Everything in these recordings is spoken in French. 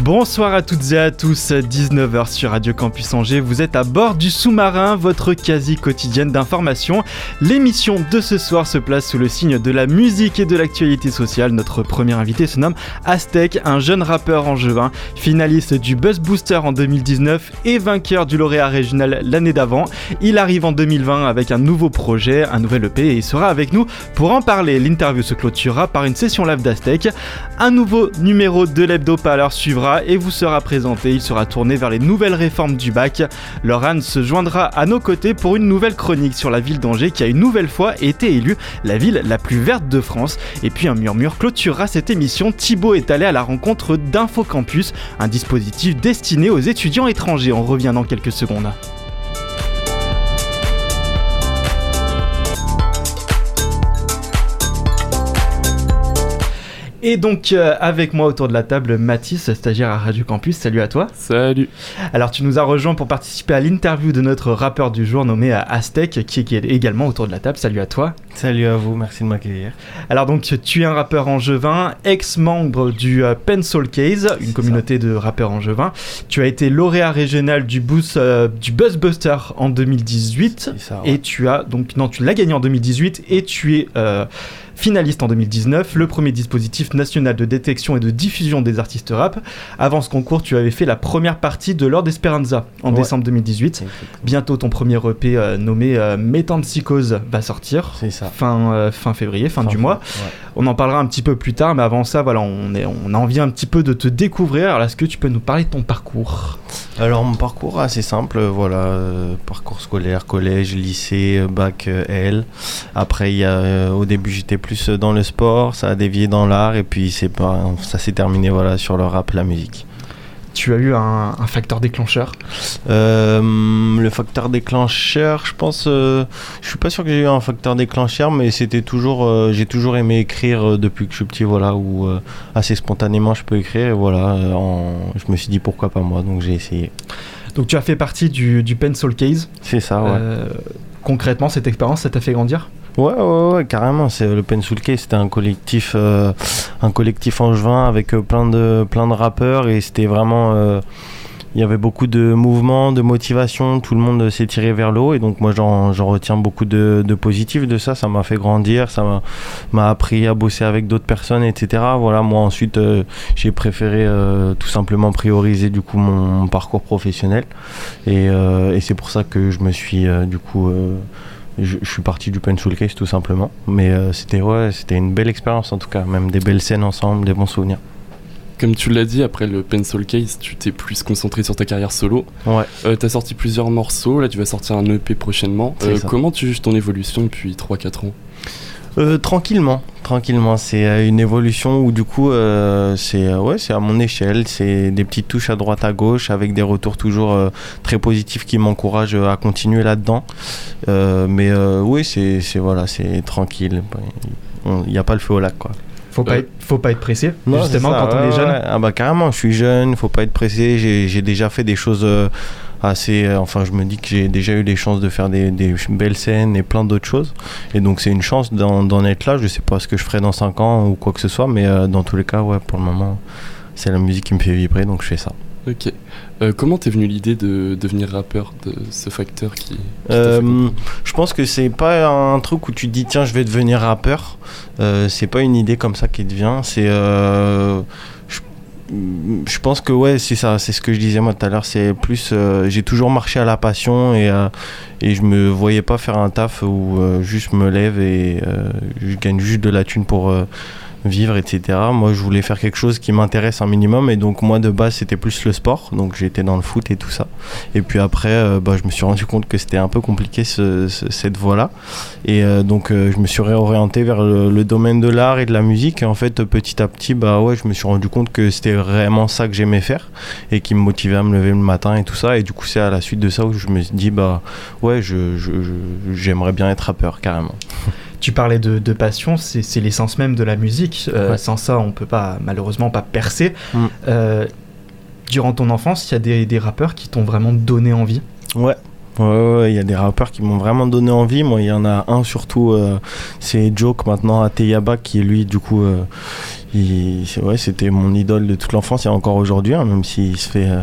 Bonsoir à toutes et à tous, 19h sur Radio Campus Angers, vous êtes à bord du sous-marin, votre quasi quotidienne d'information. L'émission de ce soir se place sous le signe de la musique et de l'actualité sociale. Notre premier invité se nomme Aztec, un jeune rappeur angevin, finaliste du Buzz Booster en 2019 et vainqueur du lauréat régional l'année d'avant. Il arrive en 2020 avec un nouveau projet, un nouvel EP et il sera avec nous pour en parler. L'interview se clôturera par une session live d'Aztec. Un nouveau numéro de l'hebdo Parleur et vous sera présenté. Il sera tourné vers les nouvelles réformes du bac. Laurent se joindra à nos côtés pour une nouvelle chronique sur la ville d'Angers qui a une nouvelle fois été élue la ville la plus verte de France. Et puis un murmure clôturera cette émission. Thibaut est allé à la rencontre d'InfoCampus, un dispositif destiné aux étudiants étrangers. On revient dans quelques secondes. Et donc euh, avec moi autour de la table Mathis, stagiaire à Radio Campus, salut à toi. Salut. Alors tu nous as rejoint pour participer à l'interview de notre rappeur du jour nommé euh, Aztec, qui est qui est également autour de la table, salut à toi. Salut à vous, merci de m'accueillir. Alors donc tu es un rappeur angevin, ex-membre du euh, Pencil Case, une communauté de rappeurs angevins. Tu as été lauréat régional du, Boost, euh, du Buzzbuster en 2018. C'est ça, ouais. Et tu as donc non, tu l'as gagné en 2018 et tu es euh, finaliste en 2019, le premier dispositif national de détection et de diffusion des artistes rap. Avant ce concours, tu avais fait la première partie de Lord Esperanza en Ouais. décembre 2018. Bientôt ton premier EP euh, nommé euh, Métempsychose va sortir. C'est ça. Fin, euh, fin février, fin, du mois. ouais. On en parlera un petit peu plus tard, mais avant ça, voilà, on, est, on a envie un petit peu de te découvrir. Alors, est-ce que tu peux nous parler de ton parcours? Alors mon parcours assez simple, voilà, euh, parcours scolaire, collège, lycée, bac L. Après y a, euh, au début j'étais plus euh, dans le sport, ça a dévié dans l'art et puis c'est pas, ça s'est terminé voilà sur le rap, la musique. Tu as eu un, un facteur déclencheur? Euh, le facteur déclencheur, je pense, euh, je suis pas sûr que j'ai eu un facteur déclencheur, mais c'était toujours, euh, j'ai toujours aimé écrire depuis que je suis petit, voilà, où assez spontanément je peux écrire, et voilà, en- je me suis dit pourquoi pas moi, donc j'ai essayé. Donc, tu as fait partie du, du Pencil Case? C'est ça, ouais. Concrètement, cette expérience, ça t'a fait grandir? Ouais, ouais, ouais, carrément. C'est le Pencil Case, c'était un collectif, euh, un collectif angevin avec euh, plein de, plein de rappeurs et c'était vraiment, euh, il y avait beaucoup de mouvements, de motivation. Tout le monde s'est tiré vers le haut et donc moi j'en, retiens beaucoup de, de positif de ça. Ça m'a fait grandir, ça m'a, appris à bosser avec d'autres personnes, etc. Voilà, moi ensuite euh, j'ai préféré tout simplement prioriser du coup mon, parcours professionnel et, et c'est pour ça que je me suis du coup je, je suis parti du Pencil Case tout simplement. Mais euh, c'était ouais, c'était une belle expérience en tout cas, même des belles scènes ensemble, des bons souvenirs. Comme tu l'as dit, après le Pencil Case, tu t'es plus concentré sur ta carrière solo. Ouais. Euh, T'as sorti plusieurs morceaux, là tu vas sortir un EP prochainement. Euh, comment tu juges ton évolution depuis 3-4 ans? Euh, tranquillement, tranquillement. C'est euh, une évolution où du coup, euh, c'est ouais, c'est à mon échelle. C'est des petites touches à droite à gauche avec des retours toujours euh, très positifs qui m'encouragent à continuer là-dedans. Euh, mais euh, oui, c'est c'est- voilà, c'est tranquille. Il n'y a pas le feu au lac quoi. faut pas, être, faut pas être pressé, Non, justement, ça, quand on ouais, est jeune. ouais. Ah bah carrément, je suis jeune, faut pas être pressé. J'ai j'ai déjà fait des choses euh, assez. euh, enfin, je me dis que j'ai déjà eu les chances de faire des, des belles scènes et plein d'autres choses. Et donc c'est une chance d'en être là. Je sais pas ce que je ferai dans 5 ans ou quoi que ce soit, mais euh, dans tous les cas, ouais, pour le moment, c'est la musique qui me fait vibrer, donc je fais ça. Ok. Euh, comment t'es venu l'idée de devenir rappeur, de ce facteur qui. Euh, je pense que c'est pas un truc où tu te dis tiens je vais devenir rappeur. Euh, c'est pas une idée comme ça qui te vient. C'est je, je pense que ouais c'est ça. C'est ce que je disais moi tout à l'heure. C'est plus euh, j'ai toujours marché à la passion et euh, et je me voyais pas faire un taf où euh, juste me lève et euh, je gagne juste de la thune pour vivre, etc. Moi, je voulais faire quelque chose qui m'intéresse un minimum. Et donc, moi, de base, c'était plus le sport. Donc, j'étais dans le foot et tout ça. Et puis après, euh, bah, je me suis rendu compte que c'était un peu compliqué ce- ce- cette voie-là. Et euh, donc, euh, je me suis réorienté vers le, domaine de l'art et de la musique. Et en fait, petit à petit, bah ouais, je me suis rendu compte que c'était vraiment ça que j'aimais faire et qui me motivait à me lever le matin et tout ça. Et du coup, c'est à la suite de ça où je me suis dit, bah ouais, je, je- je- j'aimerais bien être rappeur carrément. Tu parlais de, de passion, c'est l'essence même de la musique. Euh, Ouais. Sans ça, on peut pas, malheureusement, pas percer. Mm. Euh, durant ton enfance, il y a des, des rappeurs qui t'ont vraiment donné envie? Ouais. Ouais, ouais, ouais, il y a des rappeurs qui m'ont vraiment donné envie. Moi, il y en a un surtout, euh, c'est Joke maintenant à Teyaba, qui lui, du coup, euh, il- ouais, c'était mon idole de toute l'enfance et encore aujourd'hui, hein, même s'il se fait euh,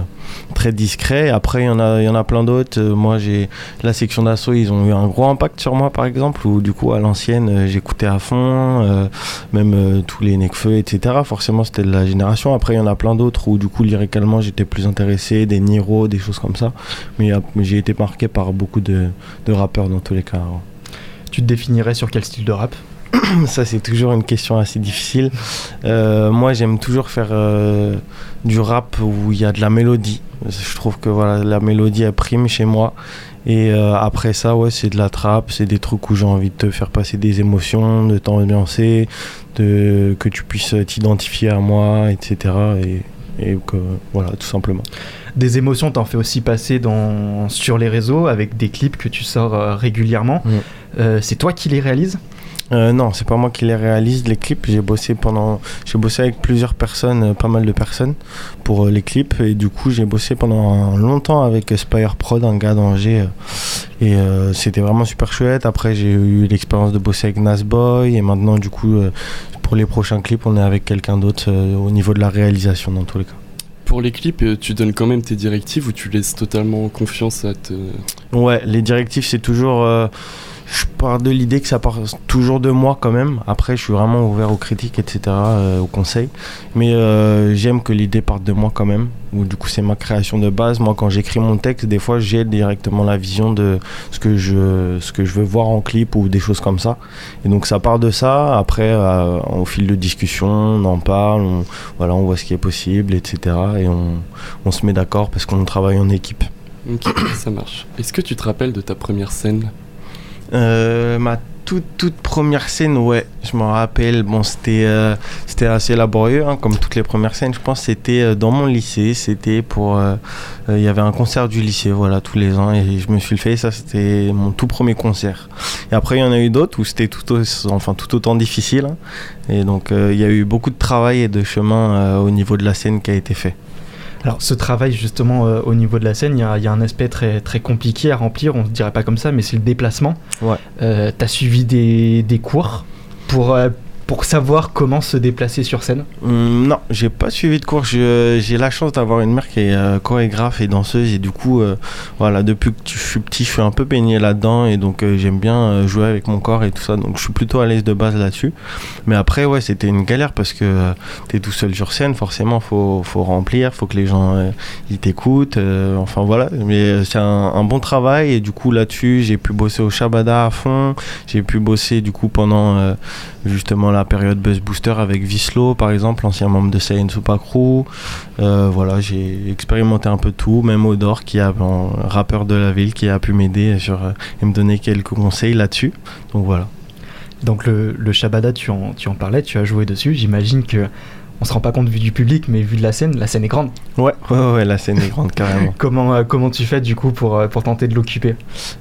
très discret. Après, il y en a, il y en a plein d'autres. Euh, moi, j'ai la section d'assaut, ils ont eu un gros impact sur moi, par exemple, où du coup, à l'ancienne, euh, j'écoutais à fond, euh, même tous les Necfeu, etc. Forcément, c'était de la génération. Après, il y en a plein d'autres où, du coup, lyricalement, j'étais plus intéressé, des Niro, des choses comme ça. Mais j'ai été marqué par beaucoup de rappeurs dans tous les cas. Tu te définirais sur quel style de rap? Ça, c'est toujours une question assez difficile. Euh, moi, j'aime toujours faire euh, du rap où il y a de la mélodie. Je trouve que voilà, la mélodie elle prime chez moi. Et euh, après ça, ouais, c'est de la trappe, c'est des trucs où j'ai envie de te faire passer des émotions, de t'ambiancer, de que tu puisses t'identifier à moi, etc. Et, et que voilà, tout simplement. Des émotions, t'en fais aussi passer dans, sur les réseaux avec des clips que tu sors régulièrement. Mm. Euh, c'est toi qui les réalises? Euh, non, c'est pas moi qui les réalise les clips. J'ai bossé pendant, j'ai bossé avec plusieurs personnes, euh, pas mal de personnes pour euh, les clips et du coup j'ai bossé pendant longtemps avec Spire Prod, un gars d'Angers et euh, c'était vraiment super chouette. Après j'ai eu l'expérience de bosser avec Nasboy et maintenant du coup pour les prochains clips on est avec quelqu'un d'autre au niveau de la réalisation dans tous les cas. Pour les clips, tu donnes quand même tes directives ou tu laisses totalement confiance à te... Ouais, les directives, c'est toujours. euh, je pars de l'idée que ça part toujours de moi quand même. Après, je suis vraiment ouvert aux critiques, etc., euh, aux conseils. Mais euh, j'aime que l'idée parte de moi quand même. Ou du coup, c'est ma création de base. Moi, quand j'écris mon texte, des fois, j'ai directement la vision de ce que je, veux voir en clip ou des choses comme ça. Et donc, ça part de ça. Après, euh, au fil de discussion, on en parle, on voit ce qui est possible, etc. Et on, on se met d'accord parce qu'on travaille en équipe. Ok, ça marche. Est-ce que tu te rappelles de ta première scène? Euh, ma toute toute première scène, ouais, je m'en rappelle. Bon, c'était euh, assez laborieux, hein, comme toutes les premières scènes. Je pense c'était euh, dans mon lycée. C'était pour, il y avait un concert du lycée, voilà, tous les ans, et je me suis fait. Ça, c'était mon tout premier concert. Et après, il y en a eu d'autres où c'était tout, enfin tout autant difficile. hein. Et donc, il y a eu beaucoup de travail et de chemin au niveau de la scène qui a été fait. Alors ce travail justement euh, au niveau de la scène, il y, a- il y a un aspect très, très compliqué à remplir, on ne dirait pas comme ça, mais c'est le déplacement. Ouais. Euh, T'as suivi des, des cours pour, euh, pour savoir comment se déplacer sur scène Hum, non, j'ai pas suivi de cours. J'ai la chance d'avoir une mère qui est euh, chorégraphe et danseuse et du coup, euh, voilà, depuis que je suis petit, je suis un peu baigné là-dedans et donc euh, j'aime bien jouer avec mon corps et tout ça. Donc je suis plutôt à l'aise de base là-dessus. Mais après, ouais, c'était une galère parce que t'es tout seul sur scène, forcément, faut faut remplir, faut que les gens ils t'écoutent. enfin voilà, mais c'est un, un bon travail et du coup là-dessus, j'ai pu bosser au Shabada à fond. J'ai pu bosser du coup pendant justement la période Buzz Booster avec Vislo par exemple, ancien membre de Saiyan Super Crew. Euh, voilà, j'ai expérimenté un peu tout, même Odor qui est un rappeur de la ville qui a pu m'aider euh, et me donner quelques conseils là-dessus. Donc voilà. Donc le, le Shabada, tu en, tu en parlais, tu as joué dessus, j'imagine que on se rend pas compte vu du public, mais vu de la scène, la scène est grande. Ouais, ouais, ouais, la scène est grande carrément. Comment, euh, comment tu fais du coup pour, euh, pour tenter de l'occuper?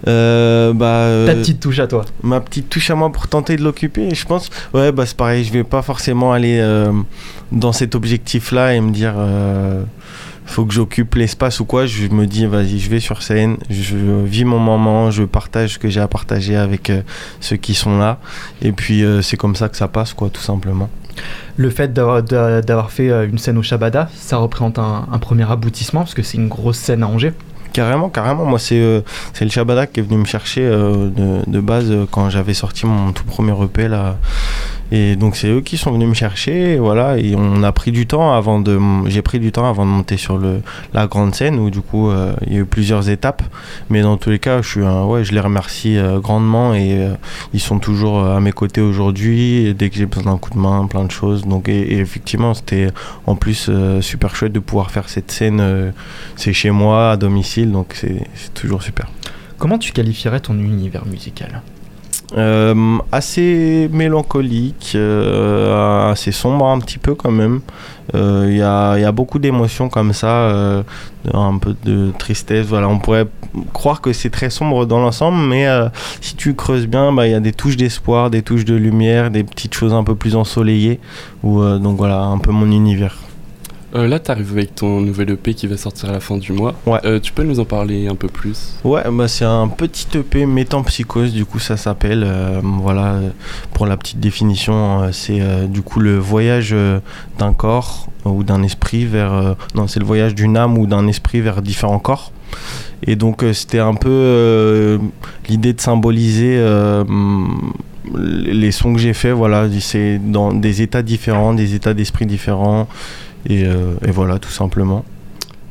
Euh, bah, Ta petite touche à toi. ma petite touche à moi pour tenter de l'occuper, je pense. Ouais, bah c'est pareil, je vais pas forcément aller dans cet objectif-là et me dire faut que j'occupe l'espace ou quoi. Je me dis vas-y, je vais sur scène, je vis mon moment, je partage ce que j'ai à partager avec euh, ceux qui sont là. Et puis euh, c'est comme ça que ça passe, quoi, tout simplement. Le fait d'avoir d'a- d'avoir fait euh, une scène au Shabada, ça représente un, premier aboutissement parce que c'est une grosse scène à Angers. Carrément, carrément. Moi, c'est euh, le Shabada qui est venu me chercher euh, de, base quand j'avais sorti mon tout premier EP là. Et donc c'est eux qui sont venus me chercher, et voilà, et on a pris du temps avant de, j'ai pris du temps avant de monter sur le, la grande scène où du coup euh, il y a eu plusieurs étapes, mais dans tous les cas, je suis, un- ouais, je les remercie euh, grandement et euh, ils sont toujours à mes côtés aujourd'hui. Dès que j'ai besoin d'un coup de main, plein de choses. Donc et, et effectivement, c'était en plus super chouette de pouvoir faire cette scène. c'est chez moi, à domicile, donc c'est toujours super. Comment tu qualifierais ton univers musical? Euh, assez mélancolique, euh, assez sombre un petit peu quand même. Euh, Il y, a, il y a beaucoup d'émotions comme ça, euh, un peu de tristesse. Voilà, on pourrait croire que c'est très sombre dans l'ensemble, mais euh, si tu creuses bien, bah, il y a des touches d'espoir, des touches de lumière, des petites choses un peu plus ensoleillées. Euh, donc voilà, un peu mon univers. Euh, là, t'arrives avec ton nouvel EP qui va sortir à la fin du mois. Ouais. Euh, tu peux nous en parler un peu plus? Ouais, bah c'est un petit EP métampsychose, du coup ça s'appelle. euh, voilà, pour la petite définition, euh, c'est du coup le voyage d'un corps ou d'un esprit vers. non, c'est le voyage d'une âme ou d'un esprit vers différents corps. Et donc c'était un peu l'idée de symboliser les sons que j'ai faits. Voilà, c'est dans des états différents, des états d'esprit différents. Et, euh, et voilà, tout simplement.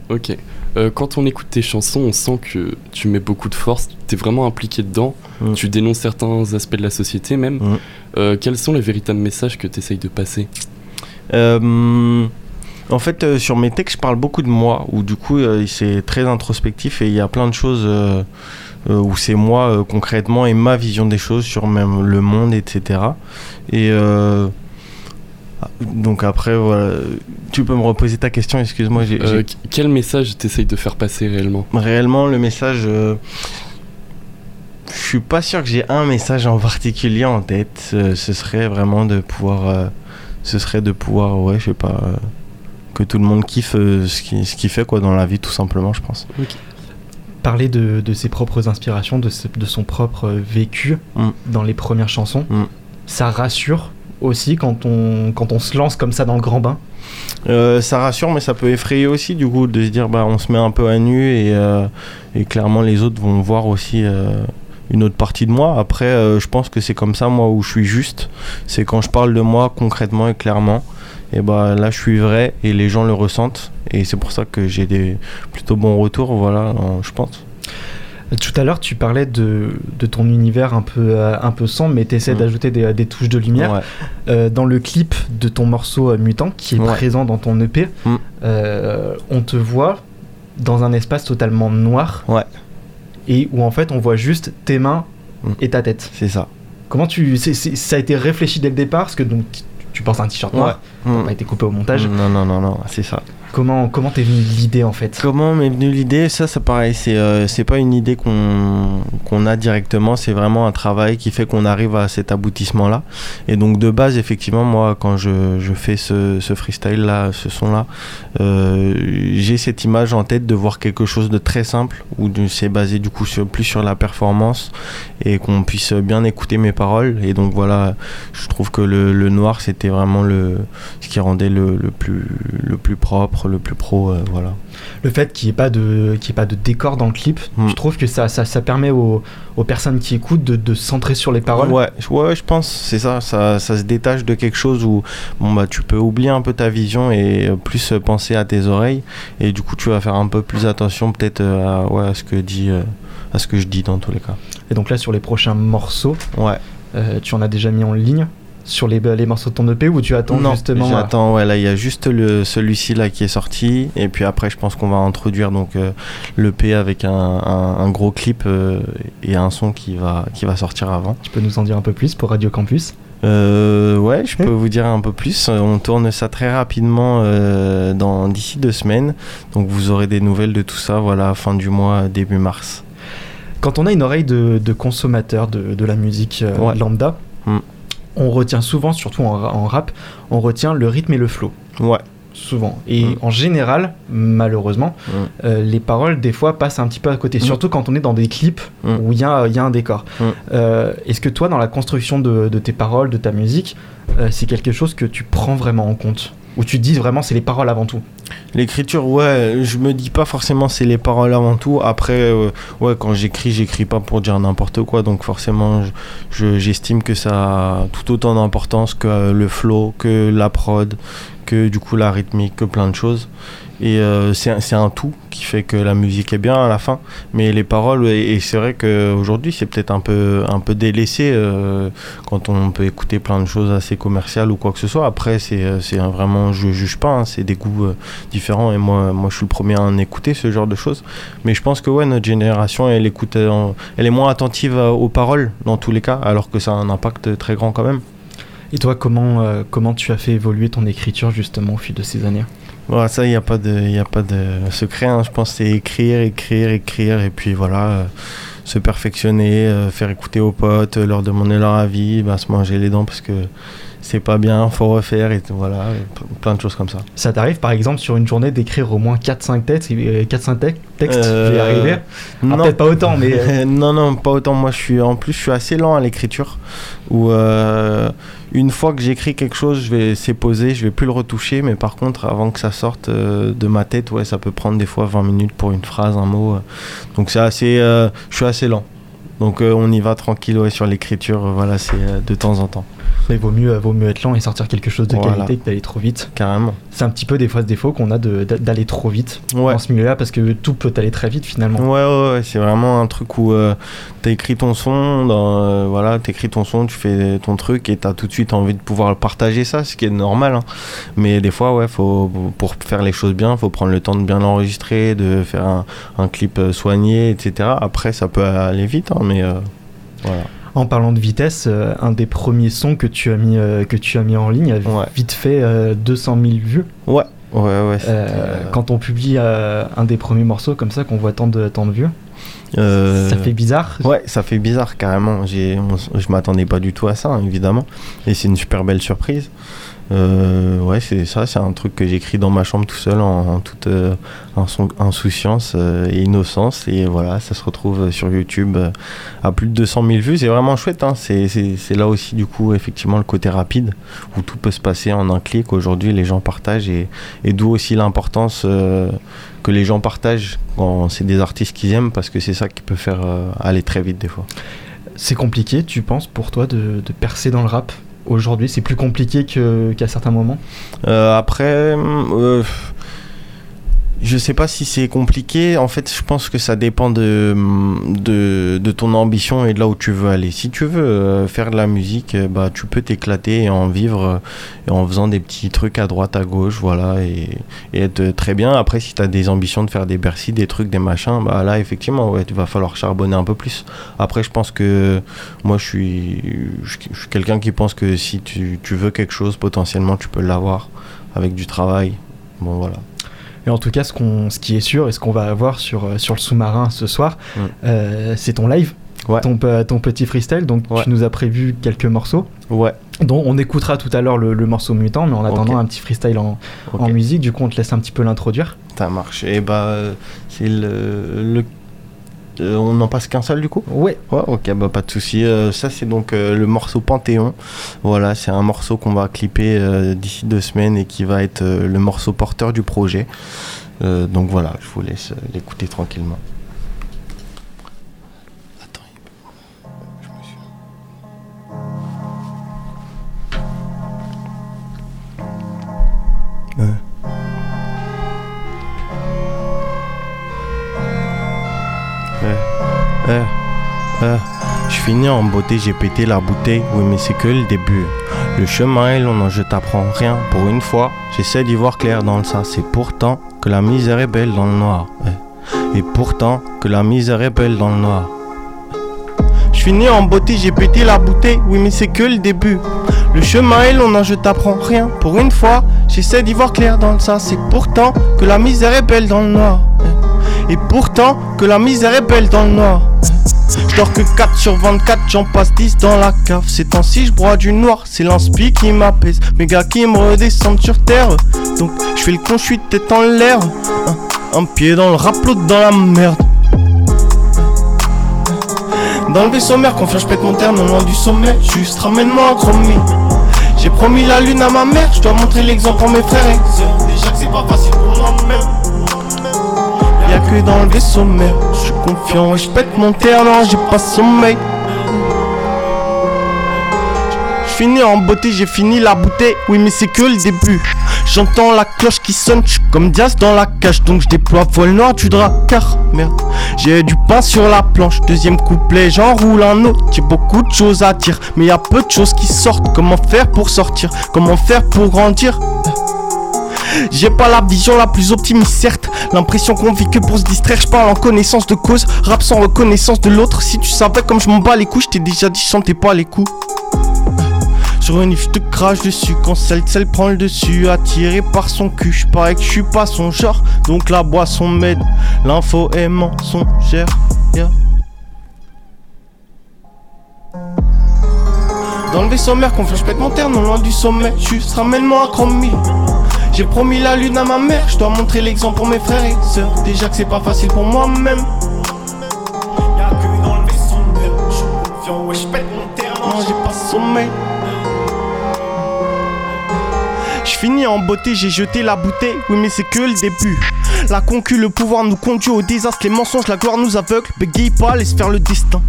Ok. Euh, quand on écoute tes chansons, on sent que tu mets beaucoup de force, t'es vraiment impliqué dedans, Mm. tu dénonces certains aspects de la société même. Mm. Euh, quels sont les véritables messages que tu essayes de passer? Euh, en fait, sur mes textes, je parle beaucoup de moi, où du coup, c'est très introspectif et il y a plein de choses où c'est moi concrètement et ma vision des choses sur même le monde, etc. Et donc après, voilà, tu peux me reposer ta question, excuse-moi. Euh, Quel message t'essayes de faire passer réellement? Réellement, le message. euh, je suis pas sûr que j'ai un message en particulier en tête. Euh, ce serait vraiment de pouvoir. euh, ce serait de pouvoir, ouais, je sais pas. euh, que tout le monde kiffe euh, ce qu'il ce fait quoi dans la vie, tout simplement, je pense. Parler de, de ses propres inspirations, de, ce- de son propre vécu Mm. dans les premières chansons, Mm. ça rassure aussi quand on, quand on se lance comme ça dans le grand bain. Euh, ça rassure, mais ça peut effrayer aussi, du coup, de se dire, bah, on se met un peu à nu et, euh, et clairement, les autres vont voir aussi euh, une autre partie de moi. Après, je pense que c'est comme ça, moi, où je suis juste. C'est quand je parle de moi concrètement et clairement. Et bah là, je suis vrai et les gens le ressentent. Et c'est pour ça que j'ai des plutôt bons retours, voilà, je pense. Tout à l'heure, tu parlais de, de ton univers un peu, euh, un peu sombre, mais tu essaies Mm. d'ajouter des, des touches de lumière. Ouais. Euh, dans le clip de ton morceau euh, Mutant, qui est Ouais. présent dans ton EP, Mm. euh, on te voit dans un espace totalement noir. Ouais. Et où en fait on voit juste tes mains Mm. et ta tête. C'est ça. Comment tu. ça a été réfléchi dès le départ? Parce que donc, tu, tu penses à un t-shirt noir, ça a été coupé au montage. Non, non, non, non, c'est ça. Comment comment t'es venue l'idée en fait? Comment m'est venue l'idée? Ça, c'est pareil. C'est euh, c'est pas une idée qu'on a directement. C'est vraiment un travail qui fait qu'on arrive à cet aboutissement-là. Et donc, de base, effectivement, moi, quand je, fais ce, ce freestyle-là, ce son-là, euh, j'ai cette image en tête de voir quelque chose de très simple où c'est basé du coup plus sur la performance et qu'on puisse bien écouter mes paroles. Et donc, voilà, je trouve que le, noir, c'était vraiment le, ce qui rendait le plus propre, le plus pro. euh, voilà. Le fait qu'il n'y ait, pas de- qu'il y ait pas de décor dans le clip, Mm. je trouve que ça, ça, ça permet aux, aux personnes qui écoutent de, de se centrer sur les paroles. Ouais, je- ouais, je pense, c'est ça, ça, ça se détache de quelque chose où bon, bah, tu peux oublier un peu ta vision et euh, plus penser à tes oreilles. Et du coup, tu vas faire un peu plus attention peut-être euh, à, ouais, à, ce que dit, à ce que je dis dans tous les cas. Et donc là, sur les prochains morceaux, Ouais, euh, tu en as déjà mis en ligne sur les, les morceaux de ton EP ou tu attends non, justement euh, j'attends, ouais, là, il y a juste le, celui-ci là qui est sorti. Et puis après, je pense qu'on va introduire donc euh, le P avec un, un- un gros clip euh, et un son qui va, qui va sortir avant. Tu peux nous en dire un peu plus pour Radio Campus? Euh, ouais, je peux vous dire un peu plus. On tourne ça très rapidement dans d'ici deux semaines. Donc vous aurez des nouvelles de tout ça, voilà, fin du mois, début mars. Quand on a une oreille de, de consommateur de, de la musique Ouais. lambda, Mm. On retient souvent, surtout en, ra- en rap, on retient le rythme et le flow. Ouais. Souvent. Et Mm. en général, malheureusement, Mm. euh, les paroles, des fois, passent un petit peu à côté. Mm. Surtout quand on est dans des clips où il y a, il y a un décor. Euh, Est-ce que toi, dans la construction de, de tes paroles, de ta musique, euh, c'est quelque chose que tu prends vraiment en compte? Ou tu dis vraiment c'est les paroles avant tout? L'écriture, ouais, je me dis pas forcément c'est les paroles avant tout. Après, euh, ouais, quand j'écris, j'écris pas pour dire n'importe quoi. Donc forcément, je- je- j'estime que ça a tout autant d'importance que le flow, que la prod, que du coup la rythmique, que plein de choses. Et euh, c'est un- tout qui fait que la musique est bien à la fin. Mais les paroles, et, c'est vrai qu'aujourd'hui, c'est peut-être un peu, un peu délaissé euh, quand on peut écouter plein de choses assez commerciales ou quoi que ce soit. Après, c'est euh, vraiment, je juge pas, hein, c'est des goûts différents. Et moi, moi, je suis le premier à en écouter ce genre de choses. Mais je pense que ouais, notre génération, elle écoute, euh, elle est moins attentive euh, aux paroles dans tous les cas, alors que ça a un impact très grand quand même. Et toi, comment, euh, comment tu as fait évoluer ton écriture justement au fil de ces années? Voilà, ça, il n'y a, pas de- y a pas de secret. hein. Je pense que c'est écrire, écrire, écrire, et puis voilà, euh, se perfectionner, euh, faire écouter aux potes, leur demander leur avis, bah, se manger les dents parce que c'est pas bien, faut refaire, et voilà, et plein de choses comme ça. Ça t'arrive par exemple sur une journée d'écrire au moins 4-5 textes, euh, 4-5 tec- textes Euh, vais y arriver? Ah, non. Peut-être pas autant, mais euh, non, non, pas autant. Moi, je suis en plus, je suis assez lent à l'écriture. Où euh, une fois que j'écris quelque chose, je vais c'est posé, je vais plus le retoucher. Mais par contre, avant que ça sorte euh, de ma tête, ouais, ça peut prendre des fois 20 minutes pour une phrase, un mot. euh. Donc c'est assez, euh, je suis assez lent. Donc euh, on y va tranquille ouais, sur l'écriture. euh, voilà, c'est euh, de temps en temps, mais vaut mieux, vaut mieux être lent et sortir quelque chose de Voilà. qualité que d'aller trop vite. carrément. C'est un petit peu des fois ce défaut qu'on a d'aller trop vite Ouais. dans ce milieu-là parce que tout peut aller très vite finalement. Ouais, ouais, ouais, c'est vraiment un truc où euh, t'as écrit ton son, dans, euh, voilà, t'écris ton son, tu fais ton truc et t'as tout de suite envie de pouvoir partager ça, ce qui est normal. hein. Mais des fois, ouais, faut, pour faire les choses bien, faut prendre le temps de bien l'enregistrer, de faire un, un clip euh, soigné, etc. Après, ça peut aller vite, hein, mais euh, voilà. En parlant de vitesse, euh, un des premiers sons que tu as mis, euh, que tu as mis en ligne a Ouais. vite fait euh, 200 000 vues. Ouais, ouais, ouais. Euh, euh, Quand on publie euh, un des premiers morceaux comme ça, qu'on voit tant de, tant de vues, euh, ça fait bizarre. Ouais, ça fait bizarre carrément. J'ai, on- je m'attendais pas du tout à ça, hein, évidemment. Et c'est une super belle surprise. Euh, ouais, c'est ça, c'est un truc que j'écris dans ma chambre tout seul en, toute euh, insouciance euh, et innocence. Et voilà, ça se retrouve sur YouTube à plus de 200 000 vues. C'est vraiment chouette. Hein. C'est, là aussi, du coup, effectivement, le côté rapide où tout peut se passer en un clic. Aujourd'hui, les gens partagent et, d'où aussi l'importance que les gens partagent quand c'est des artistes qu'ils aiment parce que c'est ça qui peut faire aller très vite des fois. C'est compliqué, tu penses, pour toi de percer dans le rap? Aujourd'hui C'est plus compliqué qu'à certains moments? Euh, après, euh, je sais pas si c'est compliqué. En fait, je pense que ça dépend de, de, ton ambition et de là où tu veux aller. Si tu veux euh, faire de la musique, euh, bah, tu peux t'éclater et en vivre euh, et en faisant des petits trucs à droite, à gauche, voilà, et, être très bien. Après, si tu as des ambitions de faire des Bercy, des trucs, des machins, bah là, effectivement, ouais, il va falloir charbonner un peu plus. Après, je pense que moi, je suis, je suis quelqu'un qui pense que si tu, tu veux quelque chose, potentiellement, tu peux l'avoir avec du travail. Bon, voilà. Et en tout cas, ce, qu'on, ce qui est sûr et ce qu'on va avoir sur, euh, sur le sous-marin ce soir, Mm. euh, c'est ton live, Ouais. ton, pe- ton petit freestyle. Donc Ouais. tu nous as prévu quelques morceaux, Ouais, dont on écoutera tout à l'heure le, le morceau mutant, mais en attendant un petit freestyle en, en musique, du coup on te laisse un petit peu l'introduire. Ça marche. Et bah, euh, c'est le. le- euh, on n'en passe qu'un seul du coup Ouais, Ouais, ok, bah pas de souci. Euh, ça, c'est donc euh, le morceau Panthéon. Voilà, c'est un morceau qu'on va clipper euh, d'ici deux semaines et qui va être euh, le morceau porteur du projet. Euh, donc voilà, je vous laisse euh, l'écouter tranquillement. Attends, il- je me suis- Ouais. Ouais. Ouais. Ouais. Je finis en beauté, j'ai pété la bouteille, oui mais c'est que le début. Le chemin est long, non je t'apprends rien. Pour une fois, j'essaie d'y voir clair dans le ça. C'est pourtant que la misère est belle dans le noir. ouais. Et pourtant que la misère est belle dans le noir. Je finis en beauté, j'ai pété la bouteille, oui mais c'est que le début. Le chemin est long, non je t'apprends rien. Pour une fois, j'essaie d'y voir clair dans le ça. C'est pourtant que la misère est belle dans le noir. ouais. Et pourtant que la misère est belle dans le noir. Je dors que 4 sur 24, j'en passe 10 dans la cave. Ces temps-ci, je broie du noir, c'est l'inspi qui m'apaise. Mes gars qui me redescendent sur terre. Donc, je fais le con, je suis tête en l'air. Un, pied dans le rap, l'autre dans la merde. Dans le vaisseau mère, confiance, je pète mon terme, loin du sommet. Juste ramène-moi un. J'ai promis la lune à ma mère, je dois montrer l'exemple pour mes frères et sœurs. Déjà que c'est pas facile pour moi-même. Y'a que dans le vaisseau je mon terre, non j'ai pas sommeil. Fini en beauté, j'ai fini la bouteille, oui mais c'est que le début. J'entends la cloche qui sonne, je comme Diaz dans la cage, donc je déploie voile noir du drap, merde, j'ai du pain sur la planche. Deuxième couplet, j'enroule un autre, j'ai beaucoup de choses à dire, mais y a peu de choses qui sortent. Comment faire pour sortir? Comment faire pour grandir? J'ai pas la vision la plus optimiste, certes. L'impression qu'on vit que pour se distraire. Je parle en connaissance de cause, rap sans reconnaissance de l'autre. Si tu savais comme je m'en bats les couilles, je t'ai déjà dit, chantez pas les coups. Sur une je te crache dessus quand celle celle prend le dessus Attiré par son cul, je parais que je suis pas son genre Donc la boisson m'aide, l'info est mensongère yeah. Dans le vaisseau mère, confiance, je pète mon terre, non loin du sommet Juste ramène-moi un chromie J'ai promis la lune à ma mère, je dois montrer l'exemple pour mes frères et sœurs. Déjà que c'est pas facile pour moi-même. Y'a que dans le vaisseau je suis confiant, ouais je pète mon terre, non j'ai pas sommeil. Je finis en beauté, j'ai jeté la bouteille, oui mais c'est que le début. La concu, le pouvoir nous conduit au désastre, les mensonges, la gloire nous aveugle. Bégaye pas, laisse faire le destin.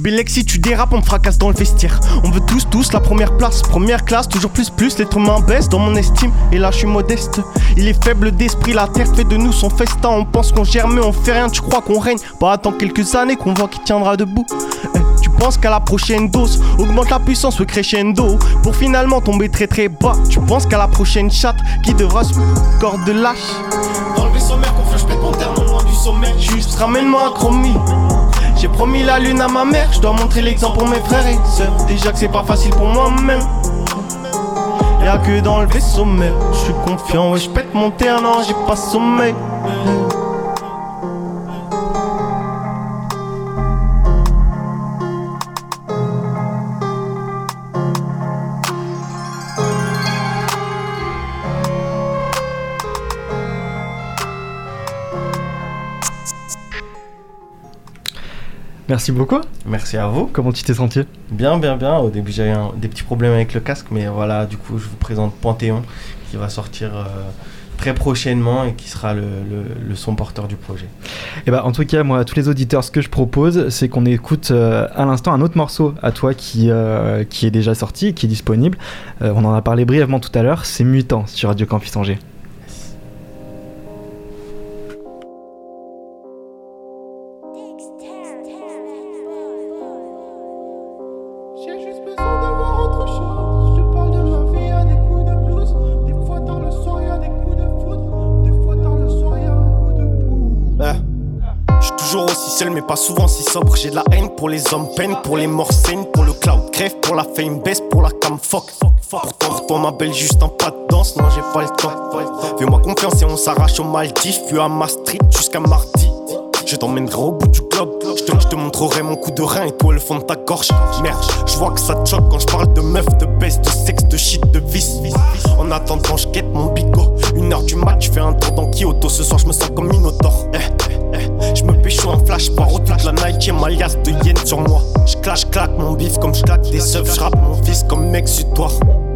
Bélec, si tu dérapes, on me fracasse dans le vestiaire. On veut tous, tous la première place, première classe, toujours plus, plus. L'être humain baisse dans mon estime, et là je suis modeste. Il est faible d'esprit, la terre fait de nous son festin. On pense qu'on gère, mais on fait rien, tu crois qu'on règne? Pas attends quelques années qu'on voit qui tiendra debout. Eh, tu penses qu'à la prochaine dose, augmente la puissance, au crescendo. Pour finalement tomber très très bas. Tu penses qu'à la prochaine chatte, qui devra se corde de lâche. Dans le mère, qu'on je pète mon terme, loin du sommet. Juste ramène-moi un chromie. J'ai promis la lune à ma mère, je dois montrer l'exemple pour mes frères et sœurs. Déjà que c'est pas facile pour moi-même. Y'a que dans le vaisseau mère, je suis confiant, ouais, je pète mon terre, non, j'ai pas sommeil. Merci beaucoup. Merci à vous. Comment tu t'es senti? Bien, bien, bien. Au début, j'avais des petits problèmes avec le casque, mais voilà, du coup, je vous présente Panthéon qui va sortir euh, très prochainement et qui sera le, le- le son porteur du projet. Et bah, en tout cas, moi, à tous les auditeurs, ce que je propose, c'est qu'on écoute euh, à l'instant un autre morceau à toi qui, euh, qui est déjà sorti, qui est disponible. On en a parlé brièvement tout à l'heure. C'est Mutant sur Radio Campus Angers. Pas souvent si sobre. J'ai de la haine pour les hommes, peine pour les morts saines, pour le cloud crève, pour la fame baisse, pour la cam fuck. Pourtant, pour ma belle, juste un pas de danse. Non, j'ai pas le temps. Fais-moi confiance et on s'arrache au Maldives, puis à Maastricht jusqu'à Marty. Je t'emmènerai au bout du globe. Je te, montrerai mon coup de rein et toi le fond de ta gorge. Merde, je vois que ça te choque quand je parle de meuf, de baisse, de sexe, de shit, de vice. En attendant, je quête mon bigot. Une heure du mat, je fais un tour dans Kyoto. Ce soir, je me sens comme Minotaur. Eh. Je me pécho un flash paro toute la Nike et ma de yen sur moi. Je clash, claque mon bif comme je claque des œufs. Je mon fils comme exutoire. J'ai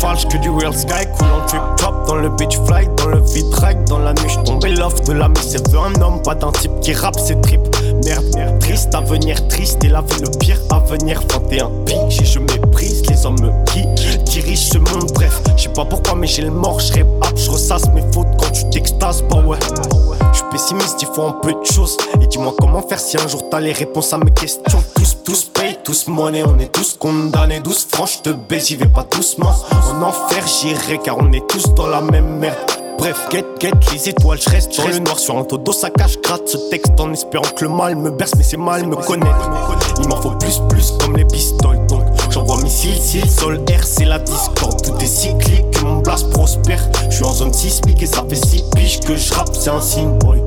falche que du real sky, coulant trip top dans le beach fly, dans le vitrail, dans la nuit je tombais l'off de la c'est veut un homme, pas d'un type qui rappe ses tripes. Merde, merde, triste avenir, triste et la vie le pire avenir. 21 piges et je méprise les hommes qui dirigent ce monde. Bref, je sais pas pourquoi, mais j'ai le mort, je rap, je ressasse mes fautes quand tu t'extases. Bah ouais, je suis pessimiste, il faut un peu de choses. Et dis-moi comment faire si un jour t'as les réponses à mes questions. Tous, tous payent, tous monnaie, on est tous condamnés. Douce franche, te baise, j'y vais pas doucement. En enfer, j'irai car on est tous dans la même merde. Bref, get, get les étoiles, je reste dans le noir sur un todo, ça cache, gratte ce texte en espérant que le mal me berce, mais c'est mal me connaître. Il m'en faut plus, plus comme les pistoles, donc j'envoie missile, ciel, sol, air, c'est la discorde. Tout est cyclique, mon blast prospère. Je suis en zone sismique et ça fait 6 piges que je rappe, c'est un signe, boy.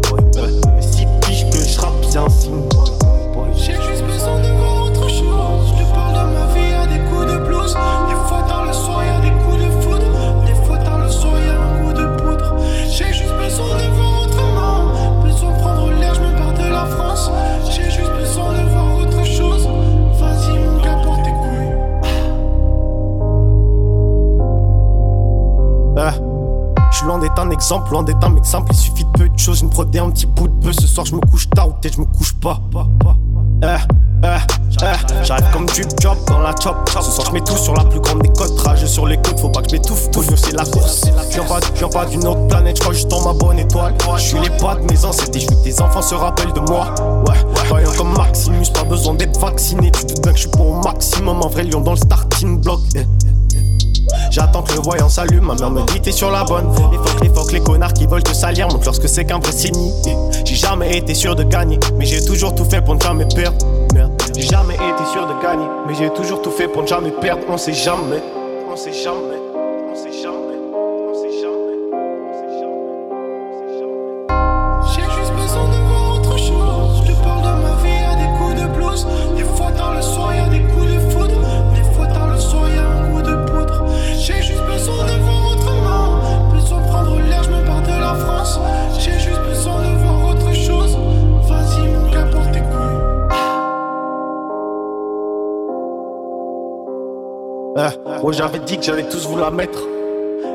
6 piges que je rappe, c'est un signe, exemple, loin d'être un mec simple, il suffit de peu de choses, une prod et un petit bout de peu. Ce soir, je me couche tard ou peut-être je me couche pas. Eh, eh, eh, J'arrive comme du job dans la chop. Ce soir, je mets tout sur la plus grande des côtes. Rage sur les côtes, faut pas que je m'étouffe. Toujours, c'est la course. Je viens pas, je viens pas d'une autre planète, je crois juste dans ma bonne étoile. Je suis les pas de mes ancêtres et je veux que tes enfants se rappellent de moi. Ouais, voyant comme Maximus, pas besoin d'être vacciné. Tu te bien que je suis pas au maximum. Un vrai lion dans le starting block. J'attends que le voyant s'allume, ma mère me dit t'es sur la bonne. Les phoques, les phoques, les connards qui veulent te salir montrent lorsque c'est qu'un vrai signe. J'ai jamais été sûr de gagner, mais j'ai toujours tout fait pour ne jamais perdre. J'ai jamais été sûr de gagner, mais j'ai toujours tout fait pour ne jamais perdre. On sait jamais, on sait jamais, Moi j'avais dit que j'allais tous vous la mettre.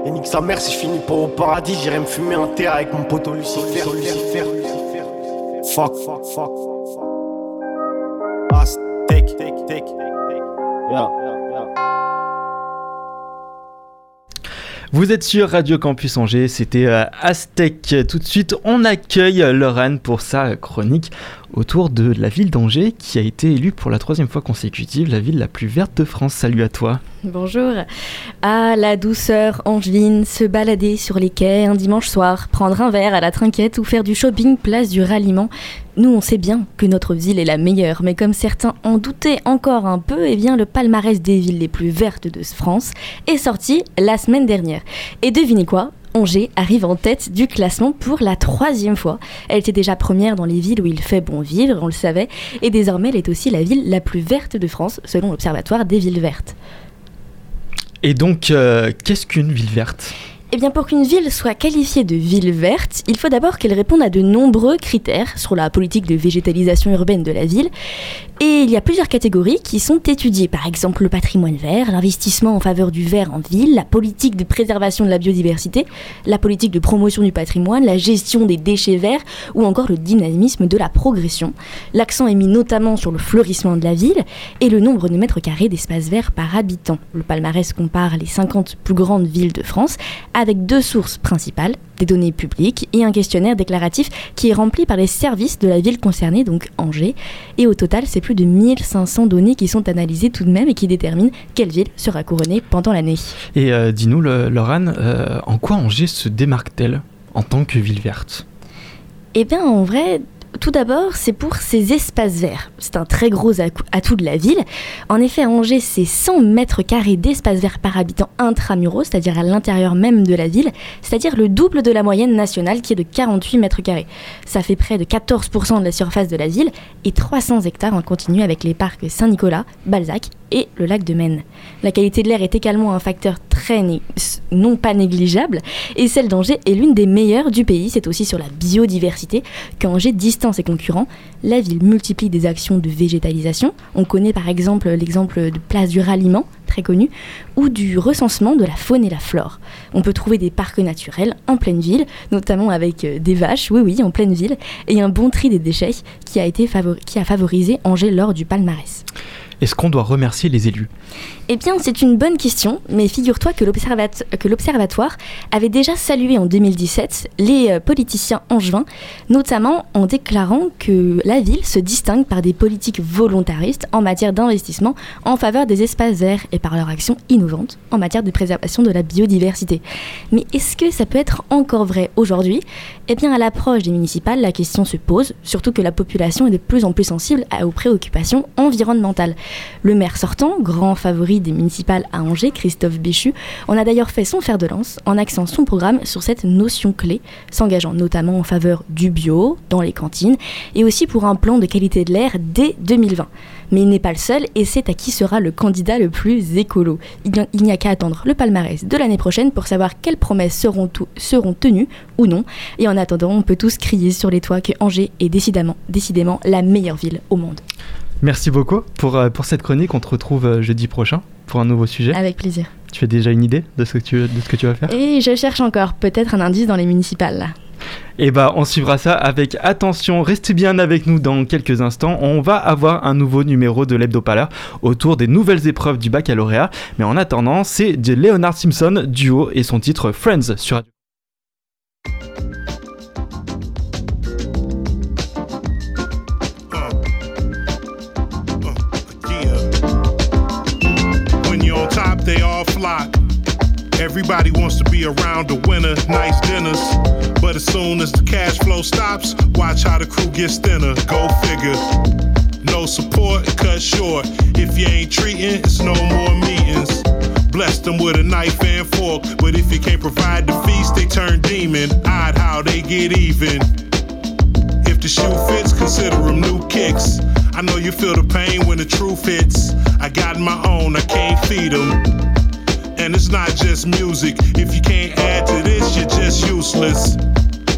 Et nique sa mère, si je finis pas au paradis, j'irai me fumer un terre avec mon poteau Lucifer. Lucifer, Lucifer. Fuck, fuck, fuck, fuck, fuck. Take, take, take. Yeah. Vous êtes sur Radio Campus Angers, c'était euh, Aztec. Tout de suite, on accueille Lorane pour sa chronique autour de la ville d'Angers qui a été élue pour la troisième fois consécutive la ville la plus verte de France. Salut à toi. Bonjour. Ah, la douceur angevine, se balader sur les quais un dimanche soir, prendre un verre à la trinquette ou faire du shopping place du ralliement. Nous, on sait bien que notre ville est la meilleure, mais comme certains en doutaient encore un peu, eh bien, le palmarès des villes les plus vertes de France est sorti la semaine dernière. Et devinez quoi? Arrive en tête du classement pour la troisième fois. Elle était déjà première dans les villes où il fait bon vivre, on le savait, et désormais elle est aussi la ville la plus verte de France, selon l'Observatoire des villes vertes. Et donc, euh, qu'est-ce qu'une ville verte? Eh bien, pour qu'une ville soit qualifiée de ville verte, il faut d'abord qu'elle réponde à de nombreux critères sur la politique de végétalisation urbaine de la ville. Et il y a plusieurs catégories qui sont étudiées, par exemple le patrimoine vert, l'investissement en faveur du vert en ville, la politique de préservation de la biodiversité, la politique de promotion du patrimoine, la gestion des déchets verts ou encore le dynamisme de la progression. L'accent est mis notamment sur le fleurissement de la ville et le nombre de mètres carrés d'espace vert par habitant. Le palmarès compare les 50 plus grandes villes de France avec deux sources principales, des données publiques et un questionnaire déclaratif qui est rempli par les services de la ville concernée, donc Angers. Et au total, c'est plus de 1500 données qui sont analysées tout de même et qui déterminent quelle ville sera couronnée pendant l'année. Et euh, dis-nous, Laurane, euh, en quoi Angers se démarque-t-elle en tant que ville verte? Eh bien, en vrai, tout d'abord, c'est pour ses espaces verts. C'est un très gros atout de la ville. En effet, Angers, c'est 100 mètres carrés d'espace vert par habitant intramuros, c'est-à-dire à l'intérieur même de la ville, c'est-à-dire le double de la moyenne nationale qui est de 48 mètres carrés. Ça fait près de 14% de la surface de la ville et 300 hectares en continu avec les parcs Saint-Nicolas, Balzac et le lac de Maine. La qualité de l'air est également un facteur très non pas négligeable et celle d'Angers est l'une des meilleures du pays. C'est aussi sur la biodiversité qu'Angers ses concurrents. La ville multiplie des actions de végétalisation. On connaît par exemple l'exemple de Place du Ralliement, très connu, ou du recensement de la faune et la flore. On peut trouver des parcs naturels en pleine ville, notamment avec euh, des vaches, oui oui, en pleine ville, et un bon tri des déchets qui a, qui a favorisé Angers lors du palmarès. Est-ce qu'on doit remercier les élus? Eh bien, c'est une bonne question, mais figure-toi que l'observat- que l'Observatoire avait déjà salué en 2017 les euh, politiciens angevins, notamment en déclarant que la ville se distingue par des politiques volontaristes en matière d'investissement en faveur des espaces verts et par leur action innovante en matière de préservation de la biodiversité. Mais est-ce que ça peut être encore vrai aujourd'hui? Eh bien, à l'approche des municipales, la question se pose, surtout que la population est de plus en plus sensible aux préoccupations environnementales. Le maire sortant, grand favori des municipales à Angers, Christophe Béchu, en a d'ailleurs fait son fer de lance en axant son programme sur cette notion clé, s'engageant notamment en faveur du bio dans les cantines et aussi pour un plan de qualité de l'air dès 2020. Mais il n'est pas le seul et c'est à qui sera le candidat le plus écolo. Il n'y a- qu'à attendre le palmarès de l'année prochaine pour savoir quelles promesses seront, seront tenues ou non. Et en attendant, on peut tous crier sur les toits que Angers est décidément, décidément la meilleure ville au monde. Merci beaucoup pour, euh, pour cette chronique. On te retrouve euh, jeudi prochain pour un nouveau sujet. Avec plaisir. Tu as déjà une idée de ce que tu, de ce que tu vas faire? Et je cherche encore peut-être un indice dans les municipales. Et bah on suivra ça avec attention. Restez bien avec nous dans quelques instants. On va avoir un nouveau numéro de l'hebdo-parleur autour des nouvelles épreuves du baccalauréat. Mais en attendant, c'est de Leonard Simpson duo et son titre Friends sur Radio. All flock. Everybody wants to be around the winner, nice dinners. But as soon as the cash flow stops, watch how the crew gets thinner. Go figure. No support, cut short. If you ain't treating, it's no more meetings. Bless them with a knife and fork. But if you can't provide the feast, they turn demon. Odd how they get even. If the shoe fits, consider them new kicks. I know you feel the pain when the truth hits. I got my own, I can't feed them. And it's not just music. If you can't add to this, you're just useless.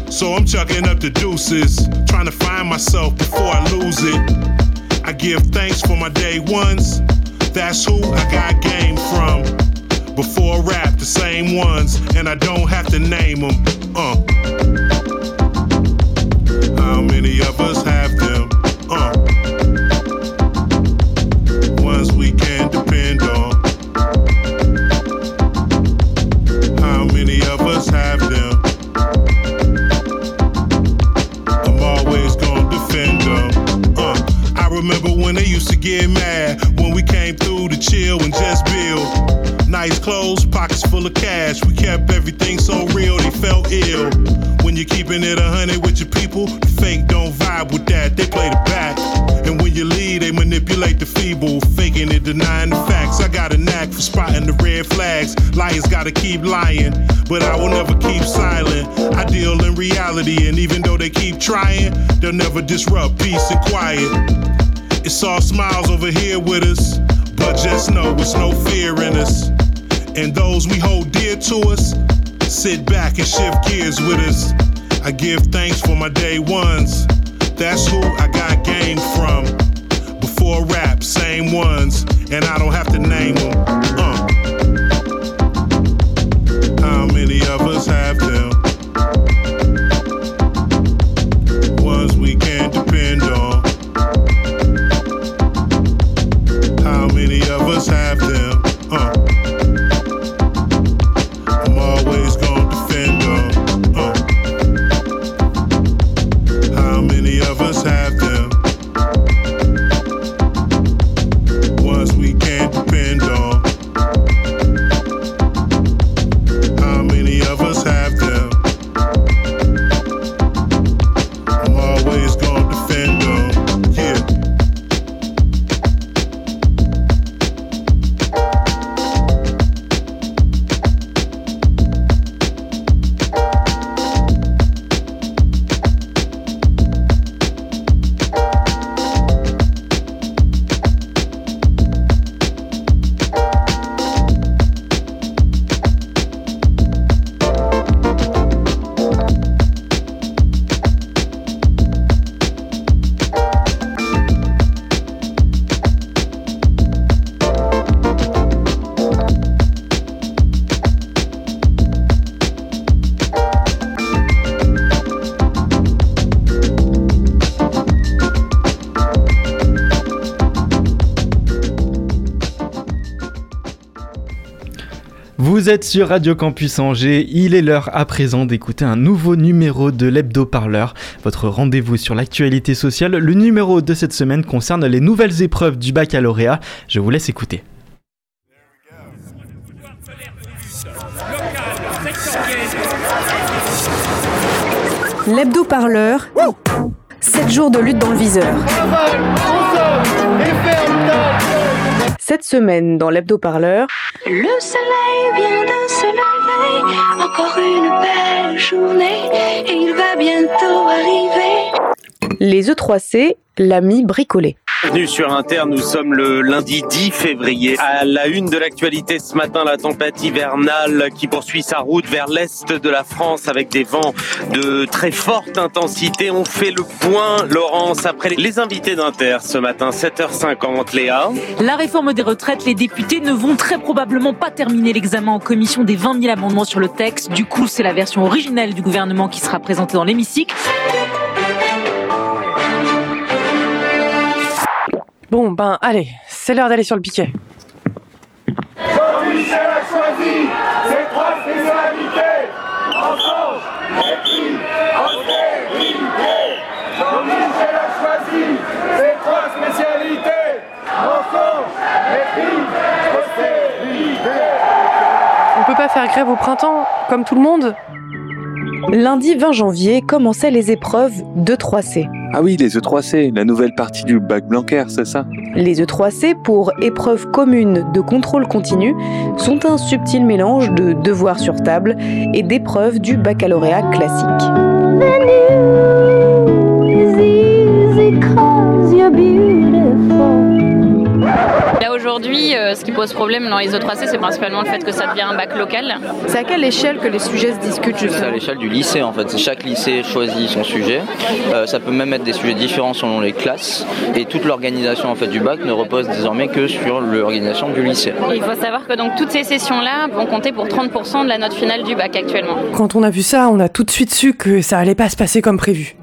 So I'm chucking up the deuces, trying to find myself before I lose it. I give thanks for my day ones. That's who I got game from. Before rap, the same ones, and I don't have to name them. Uh. How many of us get mad when we came through to chill and just build. Nice clothes, pockets full of cash. We kept everything so real, they felt ill. When you're keeping it a hundred with your people, the fake don't vibe with that, they play the back. And when you lead, they manipulate the feeble, faking it, denying the facts. I got a knack for spotting the red flags. Liars gotta keep lying, but I will never keep silent. I deal in reality, and even though they keep trying, they'll never disrupt peace and quiet. It's all smiles over here with us, but just know it's no fear in us. And those we hold dear to us, sit back and shift gears with us. I give thanks for my day ones. That's who I got game from. Before rap, same ones, and I don't have to name them. Uh. How many of us have êtes sur Radio Campus Angers, il est l'heure à présent d'écouter un nouveau numéro de l'Hebdo Parleur, votre rendez-vous sur l'actualité sociale. Le numéro de cette semaine concerne les nouvelles épreuves du baccalauréat. Je vous laisse écouter. L'hebdo parleur. 7 jours de lutte dans le viseur. Cette semaine dans l'hebdo parleur. Le soleil vient de se lever, encore une belle journée, et il va bientôt arriver. Les E3C, l'ami bricolé. Bienvenue sur Inter, nous sommes le lundi 10 février. À la une de l'actualité ce matin, la tempête hivernale qui poursuit sa route vers l'est de la France avec des vents de très forte intensité. On fait le point, Laurence, après les invités d'Inter ce matin, 7h50. Léa La réforme des retraites, les députés ne vont très probablement pas terminer l'examen en commission des 20 000 amendements sur le texte. Du coup, c'est la version originelle du gouvernement qui sera présentée dans l'hémicycle. Bon, ben allez, c'est l'heure d'aller sur le piquet. On peut pas faire grève au printemps, comme tout le monde? Lundi 20 janvier commençaient les épreuves de 3C. Ah oui, les E3C, la nouvelle partie du bac Blanquer, c'est ça? Les E3C, pour épreuves communes de contrôle continu, sont un subtil mélange de devoirs sur table et d'épreuves du baccalauréat classique. Là aujourd'hui, euh, ce qui pose problème dans les E3C, c'est principalement le fait que ça devient un bac local. C'est à quelle échelle que les sujets se discutent C'est à justement l'échelle du lycée en fait. Chaque lycée choisit son sujet. Euh, ça peut même être des sujets différents selon les classes. Et toute l'organisation en fait du bac ne repose désormais que sur l'organisation du lycée. Et il faut savoir que donc toutes ces sessions-là vont compter pour 30% de la note finale du bac actuellement. Quand on a vu ça, on a tout de suite su que ça allait pas se passer comme prévu.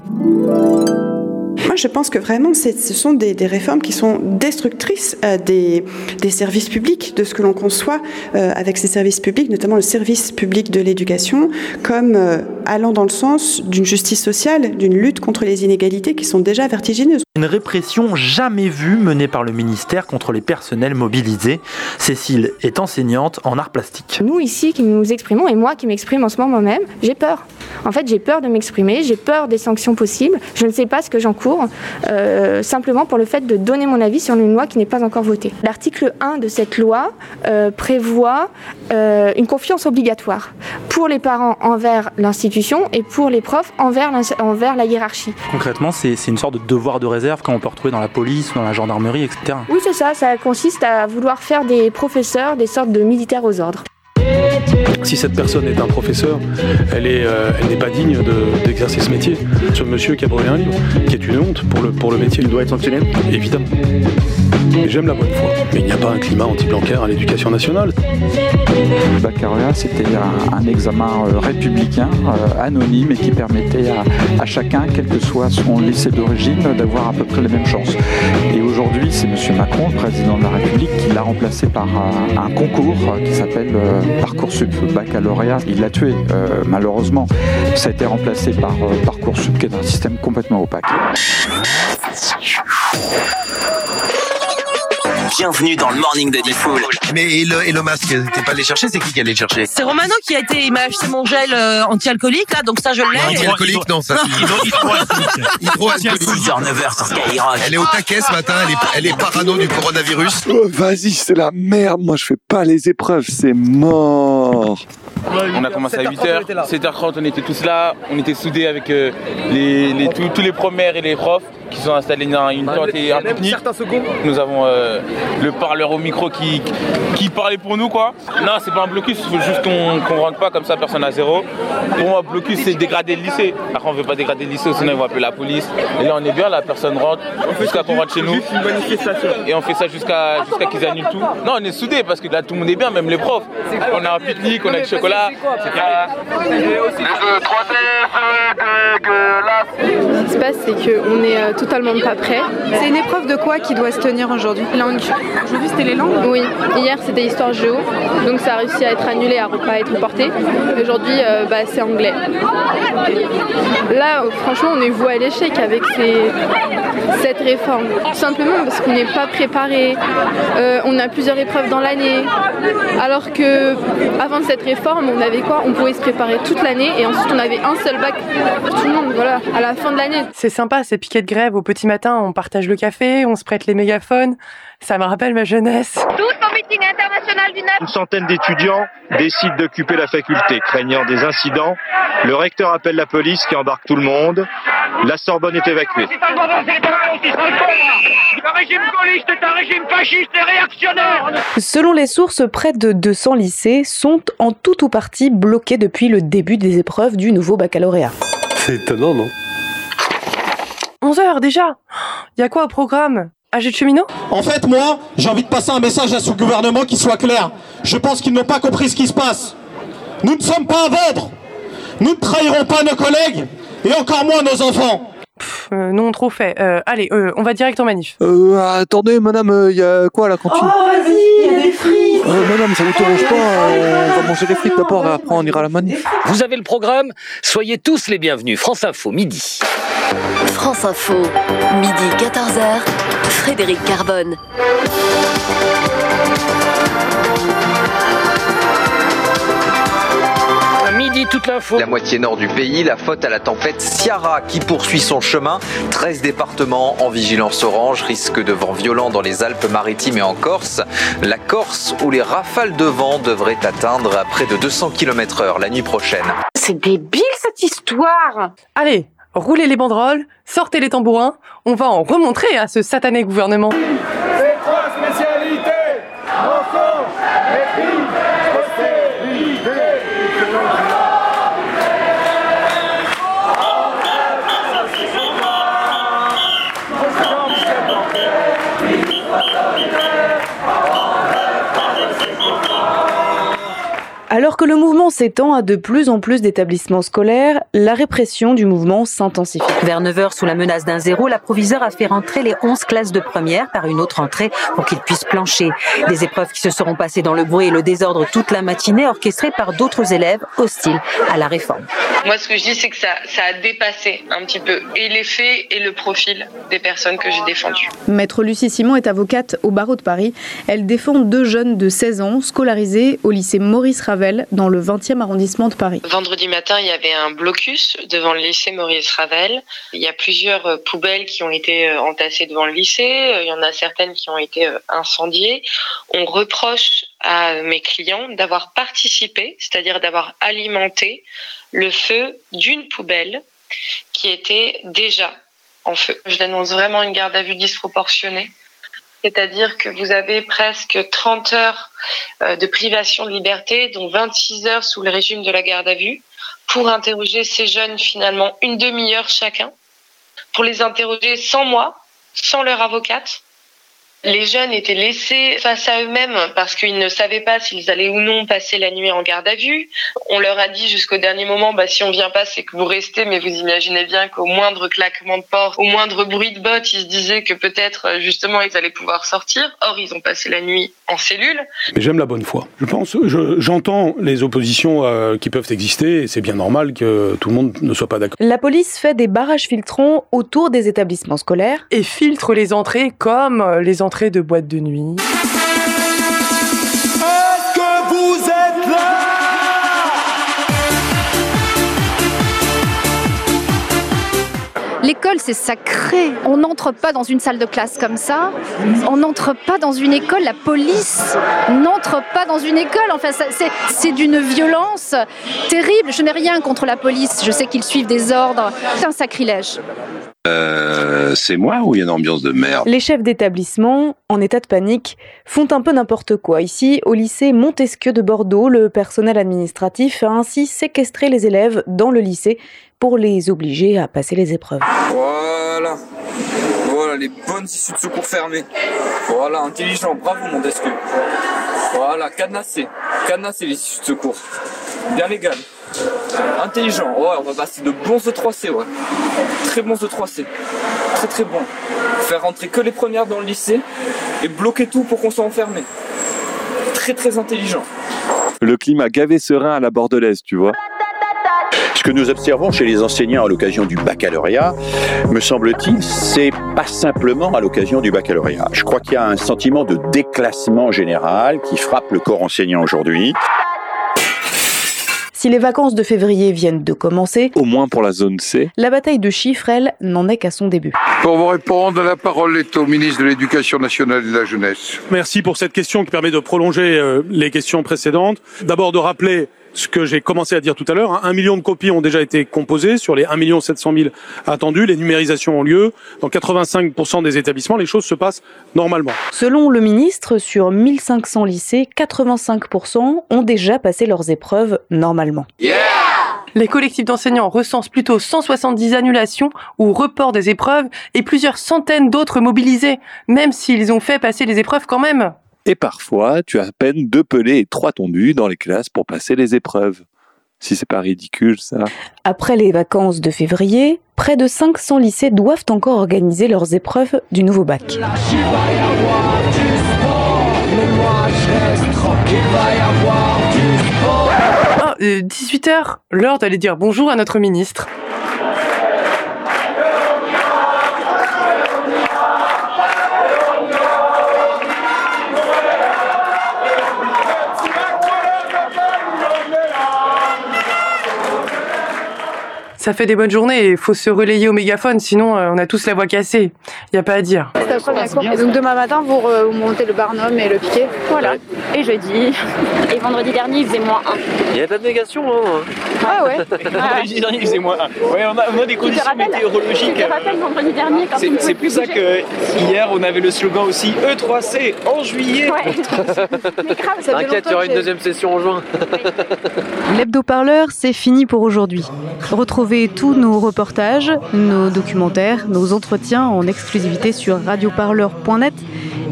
Moi, je pense que vraiment, ce sont des, réformes qui sont destructrices euh, des, des services publics, de ce que l'on conçoit euh, avec ces services publics, notamment le service public de l'éducation, comme euh, allant dans le sens d'une justice sociale, d'une lutte contre les inégalités qui sont déjà vertigineuses. Une répression jamais vue menée par le ministère contre les personnels mobilisés. Cécile est enseignante en arts plastiques. Nous ici qui nous exprimons et moi qui m'exprime en ce moment même, j'ai peur. En fait, j'ai peur de m'exprimer, j'ai peur des sanctions possibles. Je ne sais pas ce que j'encours, euh, simplement pour le fait de donner mon avis sur une loi qui n'est pas encore votée. L'article 1 de cette loi euh, prévoit euh, une confiance obligatoire pour les parents envers l'institution et pour les profs envers, envers la hiérarchie. Concrètement, c'est c'est une sorte de devoir de réserve qu'on peut retrouver dans la police, dans la gendarmerie, etc. Oui, c'est ça, ça consiste à vouloir faire des professeurs des sortes de militaires aux ordres. Si cette personne est un professeur, elle est, euh, elle n'est pas digne de- d'exercer ce métier. Ce monsieur qui a brûlé un livre, qui est une honte pour le, pour le métier, il doit être sanctionné Évidemment. Et J'aime la bonne foi, mais il n'y a pas un climat anti-blancaire à l'éducation nationale. Le baccalauréat, c'était un, examen euh, républicain, euh, anonyme, et qui permettait à, chacun, quel que soit son lycée d'origine, d'avoir à peu près les mêmes chances. Et aujourd'hui, c'est M. Macron, le président de la République, qui l'a remplacé par un, un concours euh, qui s'appelle euh, Parcoursup baccalauréat. Il l'a tué, euh, malheureusement. Ça a été remplacé par euh, Parcoursup, qui est un système complètement opaque. Bienvenue dans le morning de Diffoul. Mais Elon, Elon Musk, t'es pas allé chercher C'est qui qui allait le chercher C'est Romano qui a été, il m'a acheté mon gel euh, anti-alcoolique là, donc ça je l'ai. Anti-alcoolique, non, ça. Hydroalcoolique. 6h, 9h sur Skyrock. Elle est au taquet ce matin, elle est, elle est parano du coronavirus. Oh, Vas-y, c'est la merde. Moi, je fais pas les épreuves, c'est mort. On a commencé à 8h, 7h30 on était tous là, on était soudés avec euh, les, les- tous, tous les premières et les profs qui sont installés dans une tente et un pique-nique. Nous avons euh, le parleur au micro qui, qui parlait pour nous quoi. Non c'est pas un blocus, il faut juste qu'on qu'on rentre pas comme ça personne à zéro. Pour moi blocus c'est dégrader le lycée. Après on veut pas dégrader le lycée sinon ils vont appeler la police. Et là on est bien, la personne rentre jusqu'à qu'on rentre chez nous. Et on fait ça jusqu'à jusqu'à qu'ils annulent tout. Non on est soudés parce que là tout le monde est bien, même les profs. On a un pique-nique, on a du chocolat. C'est Ce qui se passe, c'est qu'on est euh, totalement pas prêt. C'est une épreuve de quoi qui doit se tenir aujourd'hui? Langue. Aujourd'hui, c'était les langues? Oui, hier c'était histoire géo, donc ça a réussi à être annulé, à ne pas être reporté. Et Aujourd'hui, euh, bah, c'est anglais. Là, franchement, on est voué à l'échec avec ces- cette réforme. Tout simplement parce qu'on n'est pas préparé. Euh, on a plusieurs épreuves dans l'année. Alors que avant cette réforme, on avait quoi On pouvait se préparer toute l'année et ensuite on avait un seul bac pour tout le monde. Voilà, à la fin de l'année. C'est sympa ces piquets de grève au petit matin, on partage le café, on se prête les mégaphones. Ça me rappelle ma jeunesse. Tous au meeting international du NAP. Une centaine d'étudiants décident d'occuper la faculté, craignant des incidents. Le recteur appelle la police qui embarque tout le monde. La Sorbonne est évacuée. C'est pas le droit de Le régime gaulliste est un régime fasciste et réactionnaire Selon les sources, près de 200 lycées sont en tout ou partie bloqués depuis le début des épreuves du nouveau baccalauréat. C'est étonnant, non? 11h déjà? Il y a quoi au programme? De cheminot? En fait, moi, j'ai envie de passer un message à ce gouvernement qui soit clair. Je pense qu'ils n'ont pas compris ce qui se passe. Nous ne sommes pas à vendre. Nous ne trahirons pas nos collègues et encore moins nos enfants. Euh, Non, trop fait. Euh, allez, euh, on va direct en manif. Euh, attendez, madame, il y a quoi à la cantine vas-y, il y a des frites Euh, Madame, ça vous dérange pas euh, On va manger les frites d'abord et après on ira à la manif. Vous avez le programme Soyez tous les bienvenus. France Info, midi. France Info, midi 14h, Frédéric Carbone. À midi, toute l'info. La moitié nord du pays, la faute à la tempête Ciara qui poursuit son chemin. 13 départements en vigilance orange, risque de vent violent dans les Alpes-Maritimes et en Corse. La Corse où les rafales de vent devraient atteindre à près de 200 km heure la nuit prochaine. C'est débile cette histoire Allez, roulez les banderoles, sortez les tambourins, on va en remontrer à ce satané gouvernement. Alors que le mouvement s'étend à de plus en plus d'établissements scolaires, la répression du mouvement s'intensifie. Vers 9h, sous la menace d'un zéro, la proviseur a fait rentrer les 11 classes de première par une autre entrée pour qu'ils puissent plancher. Des épreuves qui se seront passées dans le bruit et le désordre toute la matinée, orchestrées par d'autres élèves hostiles à la réforme. Moi, ce que je dis, c'est que ça, ça a dépassé un petit peu et les faits et le profil des personnes que j'ai défendues. Maître Lucie Simon est avocate au barreau de Paris. Elle défend deux jeunes de 16 ans scolarisés au lycée Maurice Ravel dans le 20e arrondissement de Paris. Vendredi matin, il y avait un blocus devant le lycée Maurice Ravel. Il y a plusieurs euh, poubelles qui ont été euh, entassées devant le lycée. Euh, Il y en a certaines qui ont été incendiées. On reproche à mes clients d'avoir participé, c'est-à-dire d'avoir alimenté le feu d'une poubelle qui était déjà en feu. Je dénonce vraiment une garde à vue disproportionnée. C'est-à-dire que vous avez presque 30 heures euh, de privation de liberté, dont 26 heures sous le régime de la garde à vue, pour interroger ces jeunes finalement une demi-heure chacun, pour les interroger sans moi, sans leur avocate. Les jeunes étaient laissés face à eux-mêmes parce qu'ils ne savaient pas s'ils allaient ou non passer la nuit en garde à vue. On leur a dit jusqu'au dernier moment, bah, si on vient pas, c'est que vous restez, mais vous imaginez bien qu'au moindre claquement de porte, au moindre bruit de botte, ils se disaient que peut-être euh, justement ils allaient pouvoir sortir. Or, ils ont passé la nuit en cellule. Mais j'aime la bonne foi. Je pense, je- j'entends les oppositions euh, qui peuvent exister et c'est bien normal que tout le monde ne soit pas d'accord. La police fait des barrages filtrants autour des établissements scolaires et filtre les entrées comme les entrées de boîtes de nuit. L'école, c'est sacré. On n'entre pas dans une salle de classe comme ça. On n'entre pas dans une école. La police n'entre pas dans une école. Enfin, c'est d'une violence terrible. Je n'ai rien contre la police. Je sais qu'ils suivent des ordres. C'est un sacrilège. Euh, c'est moi ou il y a une ambiance de merde? Les chefs d'établissement, en état de panique, font un peu n'importe quoi. Ici, au lycée Montesquieu de Bordeaux, le personnel administratif a ainsi séquestré les élèves dans le lycée pour les obliger à passer les épreuves. Voilà. Voilà, les bonnes issues de secours fermées. Voilà, intelligent, bravo Montesquieu. Voilà, cadenassé. Cadenassé les issues de secours. Bien légal. Intelligent, ouais, on va passer de bons E3C, ouais. Très bons E3C. Très très bon. Faire rentrer que les premières dans le lycée et bloquer tout pour qu'on soit enfermé. Très très intelligent. Le climat gavé serein à la bordelaise, tu vois. Ce que nous observons chez les enseignants à l'occasion du baccalauréat, me semble-t-il, c'est pas simplement à l'occasion du baccalauréat. Je crois qu'il y a un sentiment de déclassement général qui frappe le corps enseignant aujourd'hui. Si les vacances de février viennent de commencer, Au moins pour la zone C. la bataille de chiffres, elle, n'en est qu'à son début. Pour vous répondre, la parole est au ministre de l'Éducation nationale et de la jeunesse. Merci pour cette question qui permet de prolonger euh, les questions précédentes. D'abord de rappeler ce que j'ai commencé à dire tout à l'heure. Hein. Un million de copies ont déjà été composées sur les 1 million 700 000 attendus. Les numérisations ont lieu. Dans 85% des établissements, les choses se passent normalement. Selon le ministre, sur 1500 lycées, 85% ont déjà passé leurs épreuves normalement. Les collectifs d'enseignants recensent plutôt 170 annulations ou reports des épreuves et plusieurs centaines d'autres mobilisés, même s'ils ont fait passer les épreuves quand même. Et parfois, tu as à peine deux pelés et trois tondus dans les classes pour passer les épreuves. Si c'est pas ridicule, ça. Après les vacances de février, près de 500 lycées doivent encore organiser leurs épreuves du nouveau bac. Ah, 18h, l'heure d'aller dire bonjour à notre ministre. Ça fait des bonnes journées et il faut se relayer au mégaphone, sinon euh, on a tous la voix cassée. Il n'y a pas à dire. C'est la première course. Et donc demain matin, vous, vous montez le Barnum et le piquet Voilà. Et jeudi. Et vendredi dernier, il faisait moins 1. Il n'y a pas de négation, hein Ah ouais Vendredi dernier, il faisait moins 1. Ouais, on a, on a des conditions météorologiques. Je te rappelle vendredi dernier quand C'est pour ça que hier, on avait le slogan aussi E3C en juillet. Ouais. Mais grave, ça T'inquiète, il y aura une deuxième session en juin. L'hebdo-parleur, c'est fini pour aujourd'hui. Retrouvez tous nos reportages, nos documentaires, nos entretiens en exclusivité sur radioparleur.net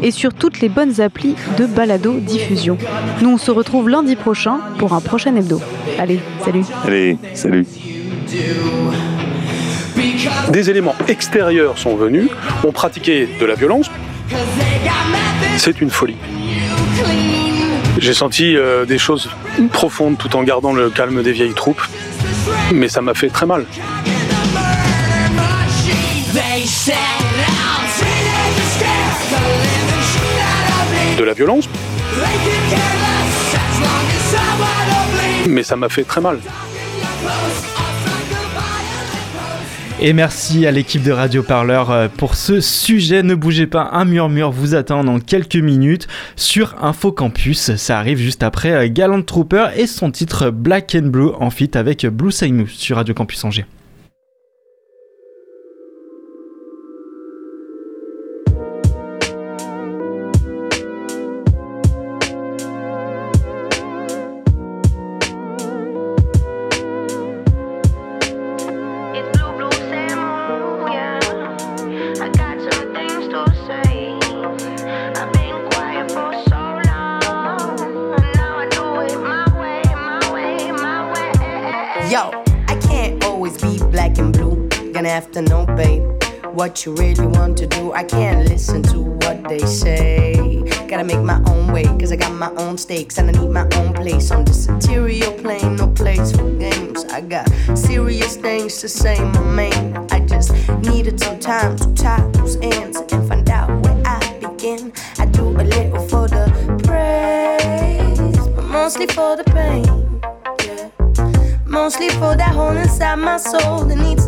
et sur toutes les bonnes applis de balado diffusion. Nous on se retrouve lundi prochain pour un prochain hebdo. Allez, salut. Allez, salut. Des éléments extérieurs sont venus, ont pratiqué de la violence. C'est une folie. J'ai senti euh, des choses profondes tout en gardant le calme des vieilles troupes mais ça m'a fait très mal. De la violence, mais ça m'a fait très mal. Et merci à l'équipe de Radio Parleur euh, pour ce sujet. Ne bougez pas, un murmure vous attend dans quelques minutes sur Info Campus. Ça arrive juste après euh, Galant Trooper et son titre Black and Blue en fit avec Blue Saimu sur Radio Campus Angers. What you really want to do. I can't listen to what they say. Gotta make my own way, cause I got my own stakes and I need my own place on this material plane. No place for games. I got serious things to say, my man. I just needed some time to tie loose ends and find out where I begin. I do a little for the praise, but mostly for the pain. Yeah. Mostly for that hole inside my soul that needs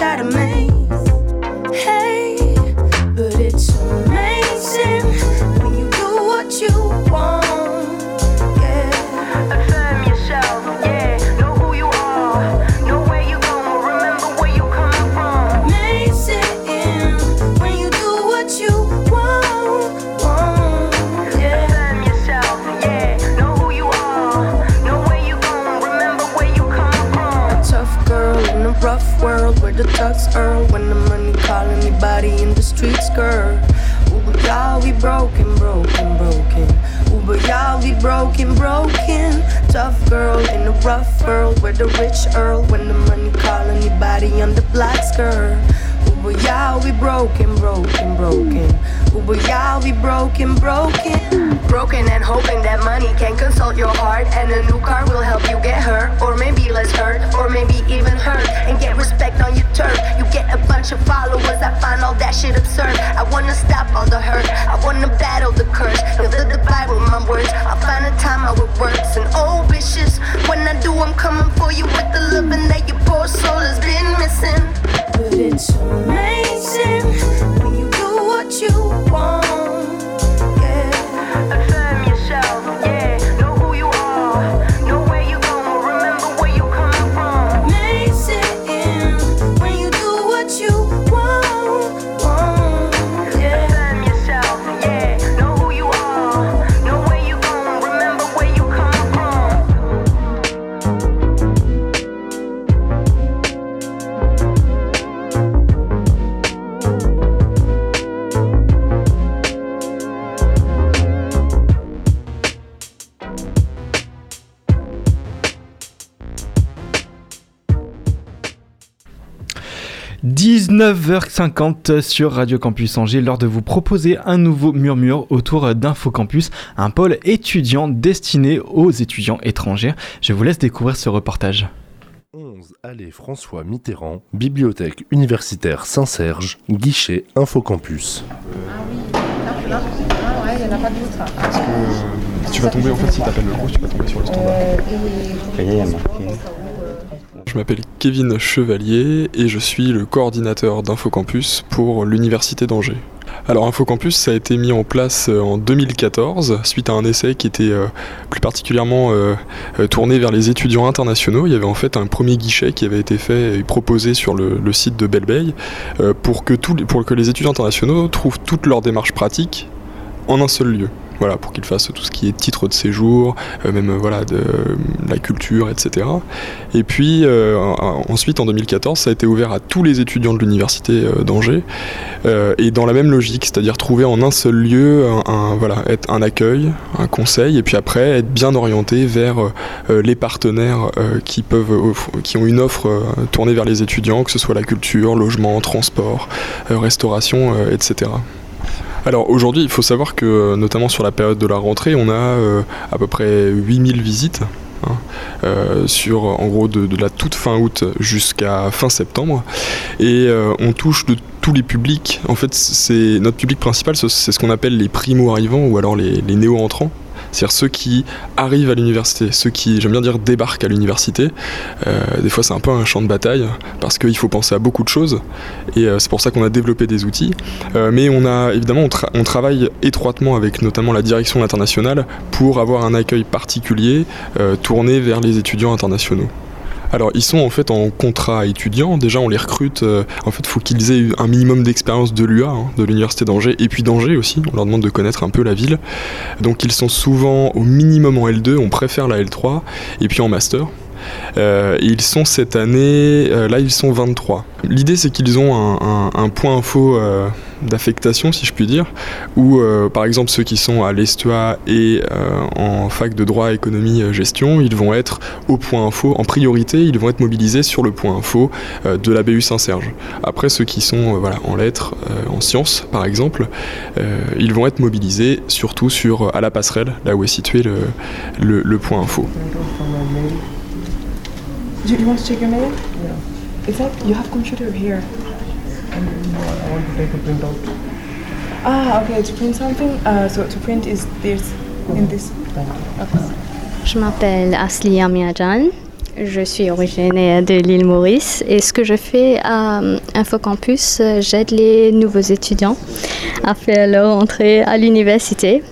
inside of me. Broken, broken. Tough girl in a rough world where the rich earl when the money call anybody on the black girl. Uber, y'all, we broken, broken, broken. But y'all be broken, broken. Broken and hoping that money can consult your heart. And a new car will help you get hurt. Or maybe less hurt, or maybe even hurt. And get respect on your turf. You get a bunch of followers, I find all that shit absurd. I wanna stop all the hurt, I wanna battle the curse. Fill the Bible with my words, I'll find a time I would words And old bitches, when I do, I'm coming for you with the loving that your poor soul has been missing. But it's amazing what you want. 19h50 sur Radio Campus Angers, l'heure de vous proposer un nouveau murmure autour d'InfoCampus, un pôle étudiant destiné aux étudiants étrangers. Je vous laisse découvrir ce reportage. 11 allée François Mitterrand, bibliothèque universitaire Saint-Serge, guichet InfoCampus. tu vas tomber en fait si t'appelles le gros, tu vas tomber sur le standard. Je m'appelle Kevin Chevalier et je suis le coordinateur d'InfoCampus pour l'Université d'Angers. Alors InfoCampus, a été mis en place euh, en 2014 suite à un essai qui était euh, plus particulièrement euh, tourné vers les étudiants internationaux. Il y avait en fait un premier guichet qui avait été fait et proposé sur le, site de Belleveille pour, pour que les étudiants internationaux trouvent toutes leurs démarches pratiques en un seul lieu voilà, pour qu'ils fassent tout ce qui est titre de séjour, euh, même voilà, de, la culture, etc. Et puis euh, ensuite, en 2014, ça a été ouvert à tous les étudiants de l'université euh, d'Angers, et dans la même logique, c'est-à-dire trouver en un seul lieu un accueil, un conseil, et puis après être bien orienté vers les partenaires qui peuvent, qui ont une offre tournée vers les étudiants, que ce soit la culture, logement, transport, restauration, etc. Alors aujourd'hui, il faut savoir que notamment sur la période de la rentrée, on a euh, à peu près 8000 visites. Hein, euh, sur en gros de, la toute fin août jusqu'à fin septembre et euh, on touche de tous les publics en fait c'est notre public principal c'est ce qu'on appelle les primo arrivants ou alors les néo entrants c'est-à-dire ceux qui arrivent à l'université, ceux qui, j'aime bien dire, débarquent à l'université. Euh, des fois, c'est un peu un champ de bataille parce qu'il faut penser à beaucoup de choses et euh, c'est pour ça qu'on a développé des outils. Euh, mais on a évidemment, on, travaille étroitement avec notamment la direction internationale pour avoir un accueil particulier tourné vers les étudiants internationaux. Alors ils sont en fait en contrat étudiant. Déjà on les recrute. Euh, en fait, faut qu'ils aient un minimum d'expérience de l'UA, hein, de l'université d'Angers, et puis d'Angers aussi. On leur demande de connaître un peu la ville. Donc ils sont souvent au minimum en L2. On préfère la L3 et puis en master. Euh, ils sont cette année, euh, là ils sont 23. L'idée c'est qu'ils ont un, point info euh, d'affectation si je puis dire, où par exemple ceux qui sont à l'ESTUA et en fac de droit, économie, gestion, ils vont être au point info, en priorité ils vont être mobilisés sur le point info de la BU Saint-Serge. Après ceux qui sont voilà, en lettres, en sciences par exemple, ils vont être mobilisés surtout sur, à la passerelle, là où est situé le, point info. Do you want to take your mail? Yeah. Is that you have computer here? Um, no, I want to take a printout. Ah, okay. To print something. Uh, so to print is this in this. Okay. Je m'appelle Asli Amiadjan. Je suis originaire de l'île Maurice et ce que je fais à euh, InfoCampus, euh, j'aide les nouveaux étudiants à faire leur entrée à l'université.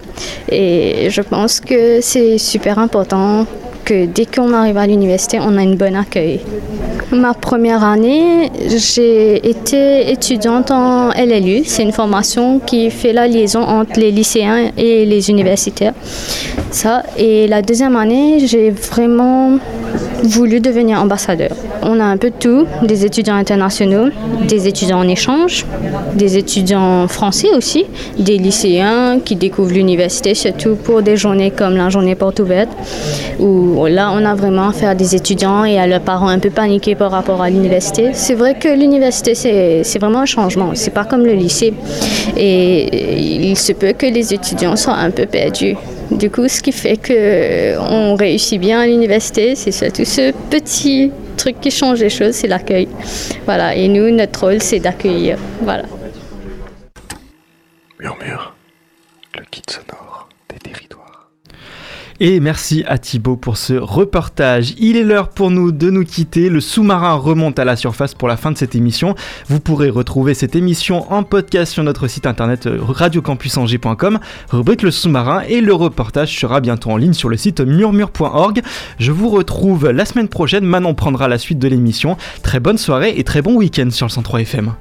Et je pense que c'est super important dès qu'on arrive à l'université, on a une bonne accueil. Ma première année, j'ai été étudiante en LLU. C'est une formation qui fait la liaison entre les lycéens et les universitaires. Et la deuxième année, j'ai vraiment voulu devenir ambassadeur. On a un peu de tout, des étudiants internationaux, des étudiants en échange, des étudiants français aussi, des lycéens qui découvrent l'université, surtout pour des journées comme la journée porte ouverte, où là on a vraiment affaire à des étudiants et à leurs parents un peu paniqués par rapport à l'université. C'est vrai que l'université c'est vraiment un changement, c'est pas comme le lycée. Et il se peut que les étudiants soient un peu perdus. Du coup, ce qui fait qu'on réussit bien à l'université, c'est surtout ce petit truc qui change les choses, c'est l'accueil. Voilà. Et nous, notre rôle, c'est d'accueillir. Voilà. Murmure, le kit sonore. Et merci à Thibaut pour ce reportage. Il est l'heure pour nous de nous quitter. Le sous-marin remonte à la surface pour la fin de cette émission. Vous pourrez retrouver cette émission en podcast sur notre site internet euh, radiocampusangers.com, rubrique le sous-marin et le reportage sera bientôt en ligne sur le site murmure.org. Je vous retrouve la semaine prochaine. Manon prendra la suite de l'émission. Très bonne soirée et très bon week-end sur le 103 FM.